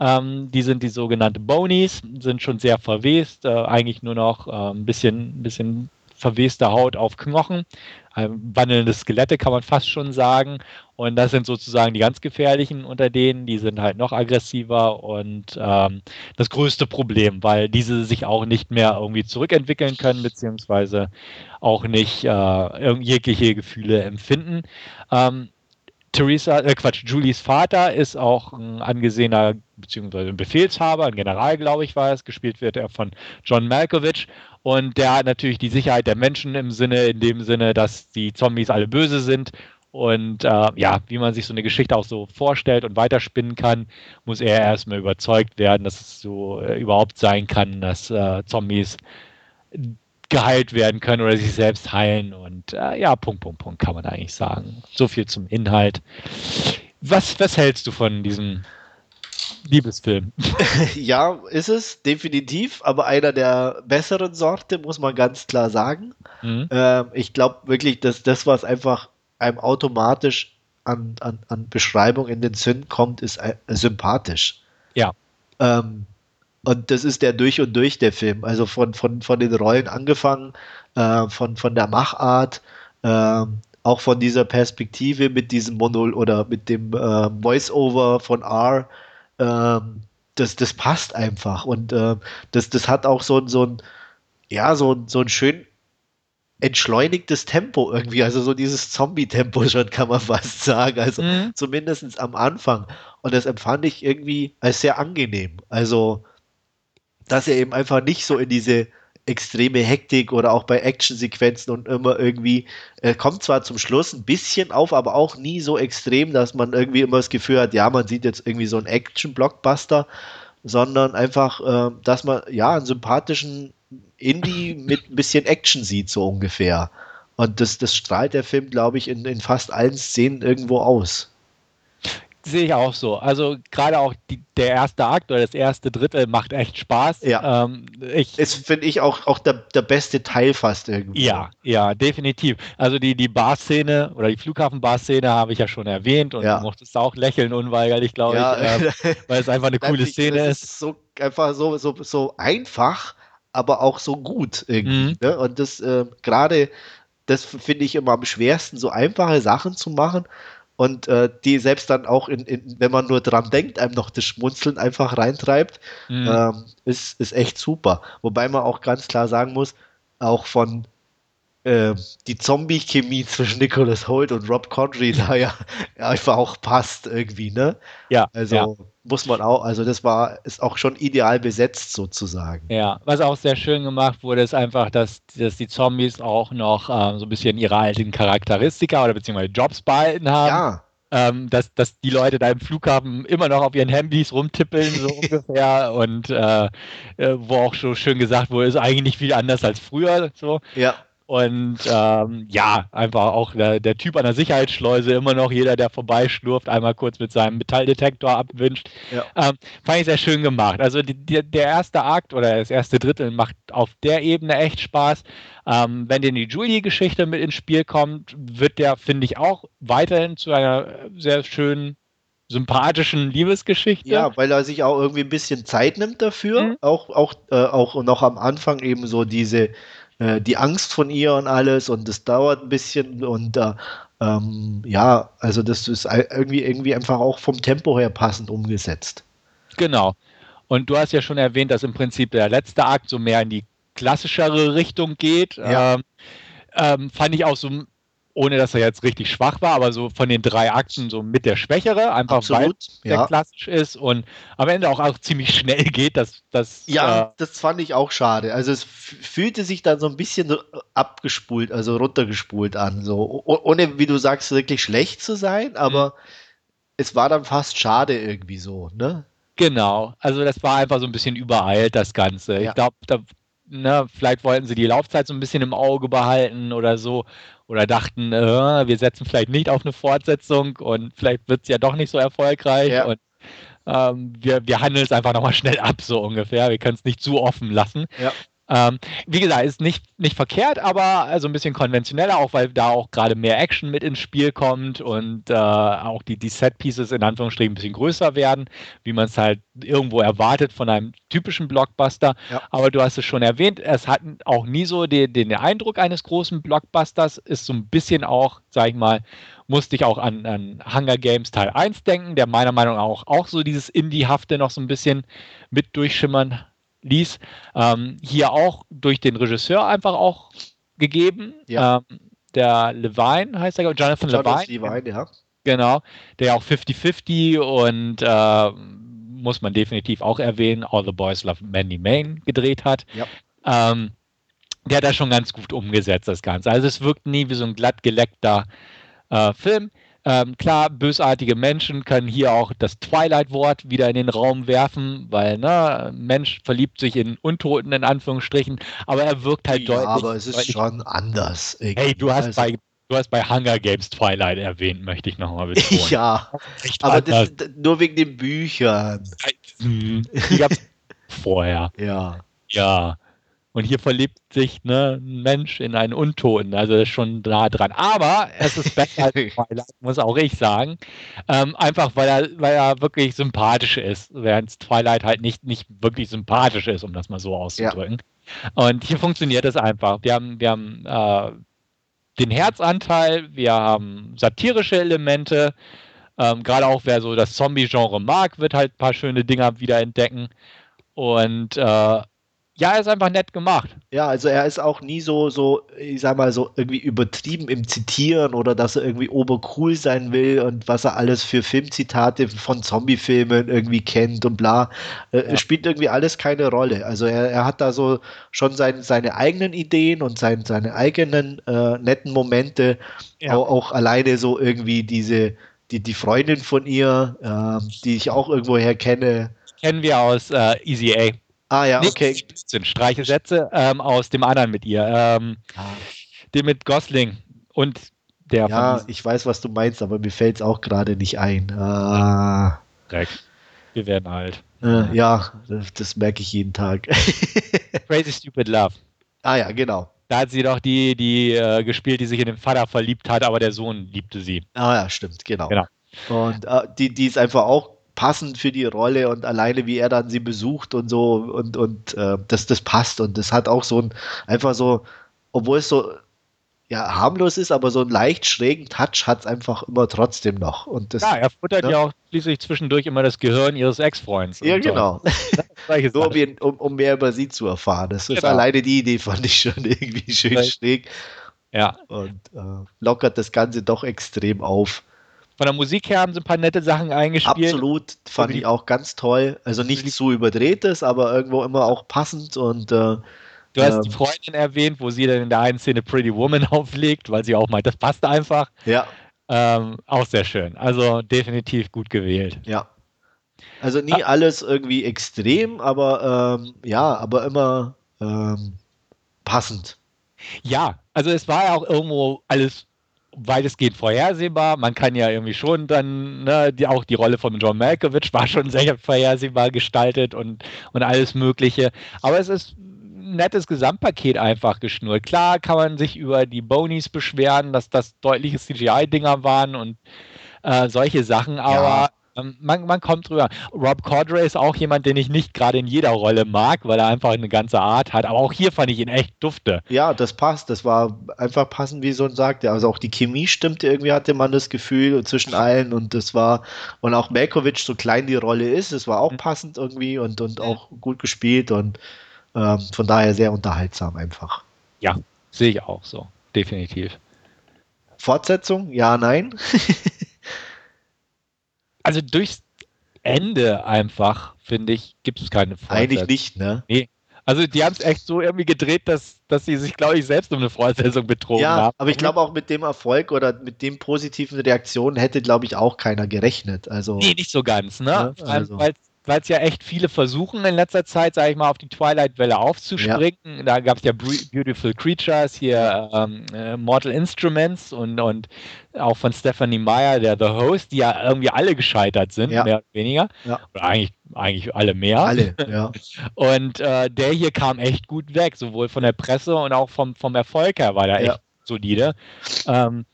B: Ähm, die sind die sogenannten Bonies, sind schon sehr verwest, äh, eigentlich nur noch äh, ein bisschen, bisschen verweste Haut auf Knochen, wandelnde Skelette kann man fast schon sagen. Und das sind sozusagen die ganz gefährlichen unter denen, die sind halt noch aggressiver und ähm, das größte Problem, weil diese sich auch nicht mehr irgendwie zurückentwickeln können, beziehungsweise auch nicht äh, jegliche Gefühle empfinden. Ähm, Theresa, äh Quatsch, Julies Vater ist auch ein angesehener, beziehungsweise ein Befehlshaber, ein General, glaube ich, war es. Gespielt wird er von John Malkovich. Und der hat natürlich die Sicherheit der Menschen im Sinne, in dem Sinne, dass die Zombies alle böse sind. Und äh, ja, wie man sich so eine Geschichte auch so vorstellt und weiterspinnen kann, muss er erstmal überzeugt werden, dass es so äh, überhaupt sein kann, dass äh, Zombies geheilt werden können oder sich selbst heilen. Und äh, ja, Punkt, Punkt, Punkt, kann man eigentlich sagen. So viel zum Inhalt. Was, was hältst du von diesem Liebesfilm?
A: ja, ist es, definitiv, aber einer der besseren Sorte, muss man ganz klar sagen. Mhm. Ähm, ich glaube wirklich, dass das, was einfach einem automatisch an, an, an Beschreibung in den Sinn kommt, ist äh, sympathisch.
B: Ja.
A: Ähm, und das ist der durch und durch der Film. Also von, von, von den Rollen angefangen, äh, von, von der Machart, äh, auch von dieser Perspektive mit diesem Monol oder mit dem äh, Voice-Over von R. Ähm, das, das passt einfach. Und äh, das, das hat auch so, so ein, ja, so, so ein schön entschleunigtes Tempo irgendwie, also so dieses Zombie-Tempo schon, kann man fast sagen. Also mhm. zumindest am Anfang. Und das empfand ich irgendwie als sehr angenehm. Also dass er eben einfach nicht so in diese extreme Hektik oder auch bei Actionsequenzen und immer irgendwie, er kommt zwar zum Schluss ein bisschen auf, aber auch nie so extrem, dass man irgendwie immer das Gefühl hat, ja, man sieht jetzt irgendwie so einen Action-Blockbuster, sondern einfach, äh, dass man ja einen sympathischen Indie mit ein bisschen Action sieht, so ungefähr. Und das, das strahlt der Film, glaube ich, in, in fast allen Szenen irgendwo aus.
B: Sehe ich auch so. Also gerade auch die, der erste Akt oder das erste Drittel macht echt Spaß.
A: Ja. Ähm, ich, das finde ich auch, auch der, der beste Teil fast irgendwie.
B: Ja, ja, definitiv. Also die, die Bar-Szene oder die Flughafen-Bar-Szene habe ich ja schon erwähnt und ja. du mochtest auch lächeln unweigerlich, glaube ja. ich, äh, weil es einfach eine coole Szene ist. ist.
A: So einfach so, so, so einfach, aber auch so gut irgendwie. Mhm. Ne? Und das äh, gerade, das finde ich immer am schwersten, so einfache Sachen zu machen und äh, die selbst dann auch, in, in, wenn man nur dran denkt, einem noch das Schmunzeln einfach reintreibt, mhm. ähm, ist, ist echt super. Wobei man auch ganz klar sagen muss, auch von äh, die Zombie-Chemie zwischen Nicholas Holt und Rob Condry da ja, ja einfach auch passt irgendwie, ne?
B: Ja.
A: Also ja. muss man auch, also das war, ist auch schon ideal besetzt sozusagen.
B: Ja, was auch sehr schön gemacht wurde, ist einfach, dass, dass die Zombies auch noch ähm, so ein bisschen ihre alten Charakteristika oder beziehungsweise Jobs behalten haben. Ja. Ähm, dass, dass die Leute da im Flughafen immer noch auf ihren Handys rumtippeln, so ungefähr, und äh, äh, wo auch schon schön gesagt wurde, ist eigentlich nicht viel anders als früher. So.
A: Ja.
B: Und ähm, ja, einfach auch der, der, Typ an der Sicherheitsschleuse, immer noch jeder, der vorbeischlurft, einmal kurz mit seinem Metalldetektor abwünscht. Ja. Ähm, fand ich sehr schön gemacht. Also die, die, der erste Akt oder das erste Drittel macht auf der Ebene echt Spaß. Ähm, wenn denn die Julie-Geschichte mit ins Spiel kommt, wird der, finde ich, auch weiterhin zu einer sehr schönen sympathischen Liebesgeschichte.
A: Ja, weil er sich auch irgendwie ein bisschen Zeit nimmt dafür. Mhm. Auch, auch, äh, auch noch am Anfang eben so diese äh, die Angst von ihr und alles und das dauert ein bisschen und äh, ähm, ja, also das ist irgendwie, irgendwie einfach auch vom Tempo her passend umgesetzt.
B: Genau. Und du hast ja schon erwähnt, dass im Prinzip der letzte Akt so mehr in die klassischere Richtung geht. Ja. Ähm, ähm, fand ich auch so ohne dass er jetzt richtig schwach war, aber so von den drei Akten so mit der Schwächere, einfach Absolut, weil der ja. klassisch ist und am Ende auch, auch ziemlich schnell geht. Dass, dass,
A: ja, äh, das fand ich auch schade. Also es fühlte sich dann so ein bisschen abgespult, also runtergespult an. So, ohne, wie du sagst, wirklich schlecht zu sein, aber mhm. es war dann fast schade irgendwie so, ne?
B: Genau, also das war einfach so ein bisschen übereilt, das Ganze. Ja. Ich glaube, da ne, vielleicht wollten sie die Laufzeit so ein bisschen im Auge behalten oder so. Oder dachten, äh, wir setzen vielleicht nicht auf eine Fortsetzung und vielleicht wird es ja doch nicht so erfolgreich. Ja. Und ähm, wir, wir handeln es einfach nochmal schnell ab, so ungefähr. Wir können es nicht zu offen lassen. Ja. Ähm, wie gesagt, ist nicht, nicht verkehrt, aber also ein bisschen konventioneller, auch weil da auch gerade mehr Action mit ins Spiel kommt und äh, auch die, die Set-Pieces in Anführungsstrichen ein bisschen größer werden, wie man es halt irgendwo erwartet von einem typischen Blockbuster. Ja. Aber du hast es schon erwähnt, es hat auch nie so den, den Eindruck eines großen Blockbusters, ist so ein bisschen auch, sag ich mal, musste ich auch an, an Hunger Games Teil 1 denken, der meiner Meinung nach auch, auch so dieses Indie-hafte noch so ein bisschen mit durchschimmern ließ. Ähm, hier auch durch den Regisseur einfach auch gegeben. Ja. Ähm, der Levine heißt er, Jonathan, Jonathan Levine. Levine ja. Genau, der auch 50-50 und äh, muss man definitiv auch erwähnen, All the Boys Love Mandy Main gedreht hat. Ja. Ähm, der hat das schon ganz gut umgesetzt, das Ganze. Also es wirkt nie wie so ein glatt geleckter äh, Film. Ähm, klar, bösartige Menschen können hier auch das Twilight-Wort wieder in den Raum werfen, weil ne, Mensch verliebt sich in Untoten in Anführungsstrichen, aber er wirkt halt
A: ja,
B: deutlich.
A: aber es ist schon anders.
B: Irgendwie. Hey, du hast also, bei Du hast bei Hunger Games Twilight erwähnt, möchte ich nochmal betonen.
A: ja, aber das, nur wegen den Büchern.
B: Die gab es vorher.
A: Ja.
B: Ja. Und hier verliebt sich ne, ein Mensch in einen Untoten. Also das ist schon nah dran. Aber es ist besser als Twilight, muss auch ich sagen. Ähm, einfach weil er, weil er wirklich sympathisch ist, während Twilight halt nicht, nicht wirklich sympathisch ist, um das mal so auszudrücken. Ja. Und hier funktioniert es einfach. Wir haben, wir haben äh, den Herzanteil, wir haben satirische Elemente. Ähm, Gerade auch wer so das Zombie-Genre mag, wird halt ein paar schöne Dinger wieder entdecken. Und äh, ja, er ist einfach nett gemacht.
A: Ja, also er ist auch nie so, so, ich sag mal, so irgendwie übertrieben im Zitieren oder dass er irgendwie obercool sein will und was er alles für Filmzitate von Zombiefilmen irgendwie kennt und bla. Äh, ja. Spielt irgendwie alles keine Rolle. Also er, er hat da so schon sein, seine eigenen Ideen und sein, seine eigenen äh, netten Momente. Ja. Auch, auch, alleine so irgendwie diese, die, die Freundin von ihr, äh, die ich auch irgendwoher kenne.
B: Kennen wir aus äh, Easy A.
A: Ah ja, okay.
B: Sind streiche Sätze ähm, aus dem anderen mit ihr. Ähm, ah. Den mit Gosling und der
A: Ja, ich weiß, was du meinst, aber mir fällt es auch gerade nicht ein. Ah.
B: Dreck. Wir werden alt.
A: Äh, ja, das, das, merke ich jeden Tag.
B: Crazy Stupid Love.
A: Ah ja, genau.
B: Da hat sie doch die, die äh, gespielt, die sich in den Vater verliebt hat, aber der Sohn liebte sie.
A: Ah ja, stimmt, genau. genau. Und äh, die, die ist einfach auch passend für die Rolle und alleine wie er dann sie besucht und so und, und äh, das, das passt und das hat auch so ein, einfach so, obwohl es so ja, harmlos ist, aber so einen leicht schrägen Touch hat es einfach immer trotzdem noch. Und das,
B: ja, er futtert ne? ja auch schließlich zwischendurch immer das Gehirn ihres Ex-Freunds.
A: Ja, genau. So. Nur um, um, mehr über sie zu erfahren. Das genau. ist alleine die Idee, fand ich schon irgendwie schön Vielleicht. schräg.
B: Ja.
A: Und äh, lockert das Ganze doch extrem auf.
B: Von der Musik her haben sie ein paar nette Sachen eingespielt.
A: Absolut, fand ich auch ganz toll. Also nicht zu überdrehtes, aber irgendwo immer auch passend und äh,
B: Du hast ähm, die Freundin erwähnt, wo sie dann in der einen Szene Pretty Woman auflegt, weil sie auch meint, das passt einfach.
A: Ja.
B: Ähm, auch sehr schön. Also definitiv gut gewählt.
A: Ja. Also nie ah. alles irgendwie extrem, aber ähm, ja, aber immer ähm, passend.
B: Ja, also es war ja auch irgendwo alles weitestgehend vorhersehbar. Man kann ja irgendwie schon dann, ne, die, auch die Rolle von John Malkovich war schon sehr vorhersehbar gestaltet und, und alles Mögliche. Aber es ist nettes Gesamtpaket einfach geschnurrt. Klar kann man sich über die Bonies beschweren, dass das deutliche CGI-Dinger waren und äh, solche Sachen, aber ja. Ähm, man, man, kommt drüber. Rob Cordray ist auch jemand, den ich nicht gerade in jeder Rolle mag, weil er einfach eine ganze Art hat, aber auch hier fand ich ihn echt dufte.
A: Ja, das passt. Das war einfach passend, wie Sohn sagte. Also auch die Chemie stimmte irgendwie, hatte man das Gefühl zwischen allen und das war, und auch Malkovich, so klein die Rolle ist, es war auch mhm. passend irgendwie und, und auch gut gespielt und ähm, von daher sehr unterhaltsam einfach.
B: Ja, sehe ich auch so, definitiv.
A: Fortsetzung? Ja, nein.
B: also durchs Ende einfach, finde ich, gibt es keine
A: Fortsetzung. Eigentlich nicht, ne?
B: Nee. Also die haben es echt so irgendwie gedreht, dass, dass sie sich, glaube ich, selbst um eine Fortsetzung betrogen ja, haben. Ja,
A: aber ich glaube auch mit dem Erfolg oder mit den positiven Reaktionen hätte, glaube ich, auch keiner gerechnet. Also,
B: nee, nicht so ganz, ne? Ja, also. Weil weil es ja echt viele versuchen in letzter Zeit, sage ich mal, auf die Twilight-Welle aufzuspringen. Ja. Da gab es ja Beautiful Creatures, hier ähm, äh, Mortal Instruments und, und auch von Stephanie Meyer, der The Host, die ja irgendwie alle gescheitert sind, ja. mehr oder weniger. Ja. Oder eigentlich, eigentlich alle mehr.
A: Alle, ja.
B: Und äh, der hier kam echt gut weg, sowohl von der Presse und auch vom, vom Erfolg her war der echt solide. Ähm,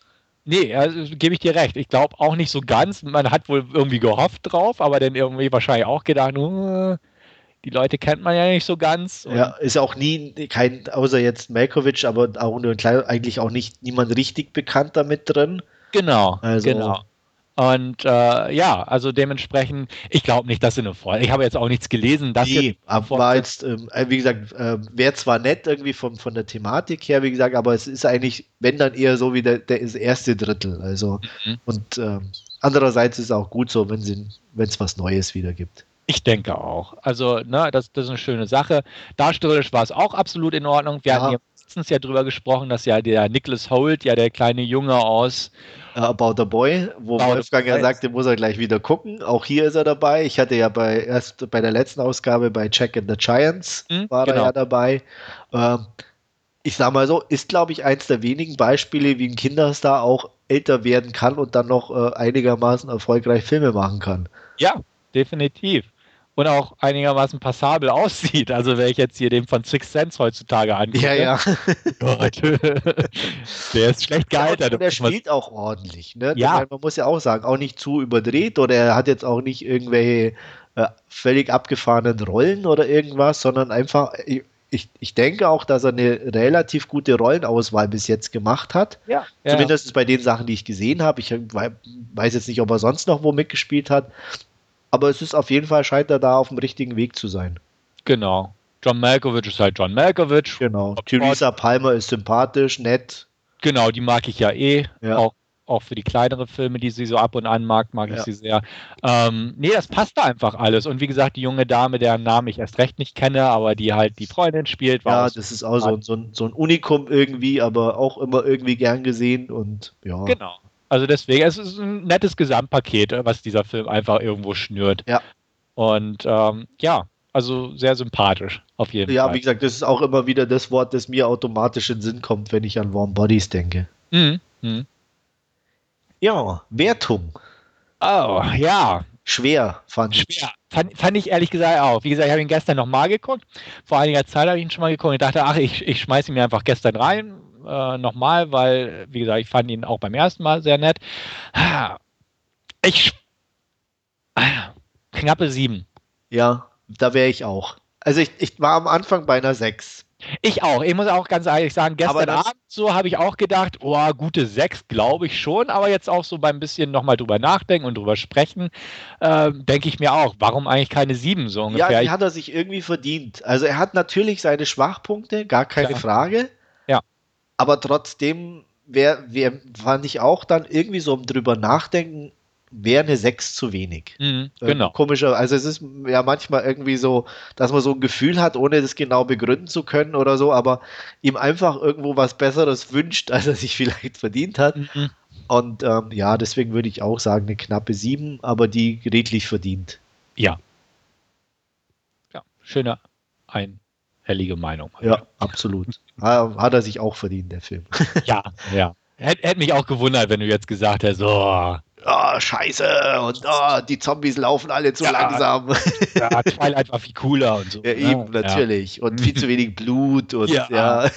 B: Nee, also, gebe ich dir recht. Ich glaube auch nicht so ganz. Man hat wohl irgendwie gehofft drauf, aber dann irgendwie wahrscheinlich auch gedacht, uh, die Leute kennt man ja nicht so ganz.
A: ja, ist auch nie kein, außer jetzt Malkovich, aber auch nur klein, eigentlich auch nicht niemand richtig bekannt damit drin.
B: Genau, also, genau. Und äh, ja, also dementsprechend, ich glaube nicht, dass sie eine Folge. Ich habe jetzt auch nichts gelesen. Dass
A: nee, aber war jetzt, ähm, äh, wie gesagt, äh, wäre zwar nett irgendwie von, von der Thematik her, wie gesagt, aber es ist eigentlich, wenn dann eher so wie der, der erste Drittel. Also mhm. und äh, andererseits ist es auch gut so, wenn es was Neues wieder gibt.
B: Ich denke auch. Also, ne, das, das ist eine schöne Sache. Darstellerisch war es auch absolut in Ordnung. Wir ja. hatten ja letztens ja drüber gesprochen, dass ja der Nicholas Holt, ja der kleine Junge aus
A: About the Boy, wo About Wolfgang ja sagte, muss er gleich wieder gucken. Auch hier ist er dabei. Ich hatte ja bei erst bei der letzten Ausgabe bei Jack and the Giants mhm, war genau. er ja dabei. Ähm, ich sag mal so, ist glaube ich eins der wenigen Beispiele, wie ein Kinderstar auch älter werden kann und dann noch äh, einigermaßen erfolgreich Filme machen kann.
B: Ja, definitiv und auch einigermaßen passabel aussieht. Also wenn ich jetzt hier den von Six Sense heutzutage angucke.
A: Ja, ja.
B: Gott, der ist schlecht gealtert.
A: Und der spielt auch ordentlich. Ne?
B: Ja.
A: man muss ja auch sagen, auch nicht zu überdreht oder er hat jetzt auch nicht irgendwelche äh, völlig abgefahrenen Rollen oder irgendwas, sondern einfach, ich, ich denke auch, dass er eine relativ gute Rollenauswahl bis jetzt gemacht hat.
B: Ja.
A: Zumindest ja. bei den Sachen, die ich gesehen habe. Ich weiß jetzt nicht, ob er sonst noch wo mitgespielt hat. Aber es ist auf jeden Fall, scheint er da auf dem richtigen Weg zu sein.
B: Genau. John Malkovich ist halt John Malkovich.
A: Genau. Theresa Palmer ist sympathisch, nett.
B: Genau, die mag ich ja eh. Ja. Auch, auch für die kleineren Filme, die sie so ab und an mag, mag ja. ich sie sehr. Ähm, nee, das passt da einfach alles. Und wie gesagt, die junge Dame, deren Namen ich erst recht nicht kenne, aber die halt die Freundin spielt.
A: ja, das ist auch so, so, ein, so ein Unikum irgendwie, aber auch immer irgendwie gern gesehen und ja.
B: Genau. Also deswegen, es ist ein nettes Gesamtpaket, was dieser Film einfach irgendwo schnürt.
A: Ja.
B: Und ähm, ja, also sehr sympathisch, auf jeden
A: ja,
B: Fall.
A: Ja, wie gesagt, das ist auch immer wieder das Wort, das mir automatisch in den Sinn kommt, wenn ich an Warm Bodies denke.
B: Mhm. Mhm.
A: Ja, Wertung.
B: Oh, ja.
A: Schwer, fand
B: ich. Schwer. Fand, fand ich ehrlich gesagt auch. Wie gesagt, ich habe ihn gestern nochmal geguckt. Vor einiger Zeit habe ich ihn schon mal geguckt. Ich dachte, ach, ich, ich schmeiße ihn mir einfach gestern rein, äh, nochmal, weil, wie gesagt, ich fand ihn auch beim ersten Mal sehr nett. Ich. Knappe sieben.
A: Ja, da wäre ich auch. Also ich, ich war am Anfang bei einer sechs.
B: Ich auch. Ich muss auch ganz ehrlich sagen, gestern Abend so habe ich auch gedacht, oh, gute sechs, glaube ich schon, aber jetzt auch so beim bisschen nochmal drüber nachdenken und drüber sprechen, äh, denke ich mir auch, warum eigentlich keine sieben so
A: ungefähr? Ja, die hat er sich irgendwie verdient. Also er hat natürlich seine Schwachpunkte, gar keine ja. Frage. Aber trotzdem wär, wär, fand ich auch dann irgendwie so um drüber nachdenken, wäre eine 6 zu wenig.
B: Mhm, äh, genau.
A: Äh, komischer, also es ist ja manchmal irgendwie so, dass man so ein Gefühl hat, ohne das genau begründen zu können oder so, aber ihm einfach irgendwo was Besseres wünscht, als er sich vielleicht verdient hat. Mhm. Und ähm, ja, deswegen würde ich auch sagen, eine knappe 7, aber die redlich verdient.
B: Ja. Ja, schöne, einhellige Meinung.
A: Ja, absolut. hat er sich auch verdient, der Film.
B: ja, ja. Hätte mich auch gewundert, wenn du jetzt gesagt hättest, oh,
A: oh, scheiße und oh, die Zombies laufen alle zu ja, langsam.
B: Ja, Twilight war viel cooler und so.
A: Ja, ne? eben, ja. natürlich. Und viel zu wenig Blut und ja. ja.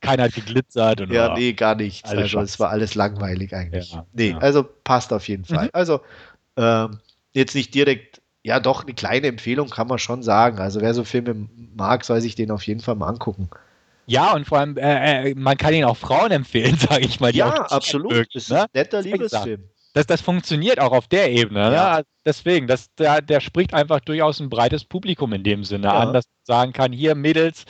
B: Keiner hat geglitzert. Und,
A: ja, nee, gar nicht. Also es war alles langweilig eigentlich. nee, also passt auf jeden Fall. Mhm. Also ähm, jetzt nicht direkt, ja doch, eine kleine Empfehlung kann man schon sagen. Also wer so Filme mag, soll sich den auf jeden Fall mal angucken.
B: Ja, und vor allem, äh, äh man kann ihn auch Frauen empfehlen, sage ich mal.
A: ja, absolut. Mögen, das ist ne? ein netter Liebesfilm
B: das, das funktioniert auch auf der Ebene. Ne? Ja. Ne? Deswegen, das, der, der spricht einfach durchaus ein breites Publikum in dem Sinne ja. an, dass man sagen kann, hier Mädels,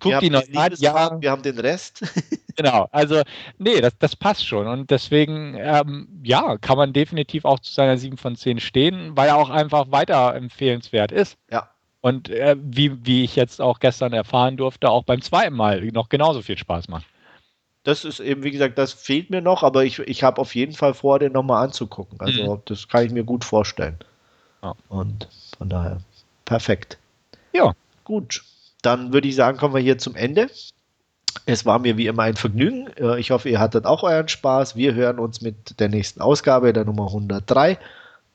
B: guck die noch
A: an. Ja, wir haben den Rest.
B: genau, also nee, das, das passt schon. Und deswegen, ähm, ja, kann man definitiv auch zu seiner 7 von 10 stehen, weil er auch einfach weiter empfehlenswert ist.
A: Ja.
B: Und äh, wie, wie ich jetzt auch gestern erfahren durfte, auch beim zweiten Mal noch genauso viel Spaß macht
A: das ist eben, wie gesagt, das fehlt mir noch, aber ich, ich habe auf jeden Fall vor, den nochmal anzugucken. Also mhm. das kann ich mir gut vorstellen. Ja. Und von daher perfekt.
B: Ja.
A: Gut. Dann würde ich sagen, kommen wir hier zum Ende. Es war mir wie immer ein Vergnügen. Äh, ich hoffe, ihr hattet auch euren Spaß. Wir hören uns mit der nächsten Ausgabe, der Nummer 103.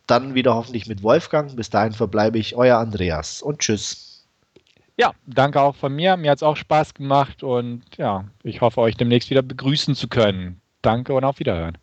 A: Dann wieder hoffentlich mit Wolfgang. Bis dahin verbleibe ich euer Andreas und tschüss.
B: Ja, danke auch von mir. Mir hat es auch Spaß gemacht und ja, ich hoffe, euch demnächst wieder begrüßen zu können. Danke und auf Wiederhören.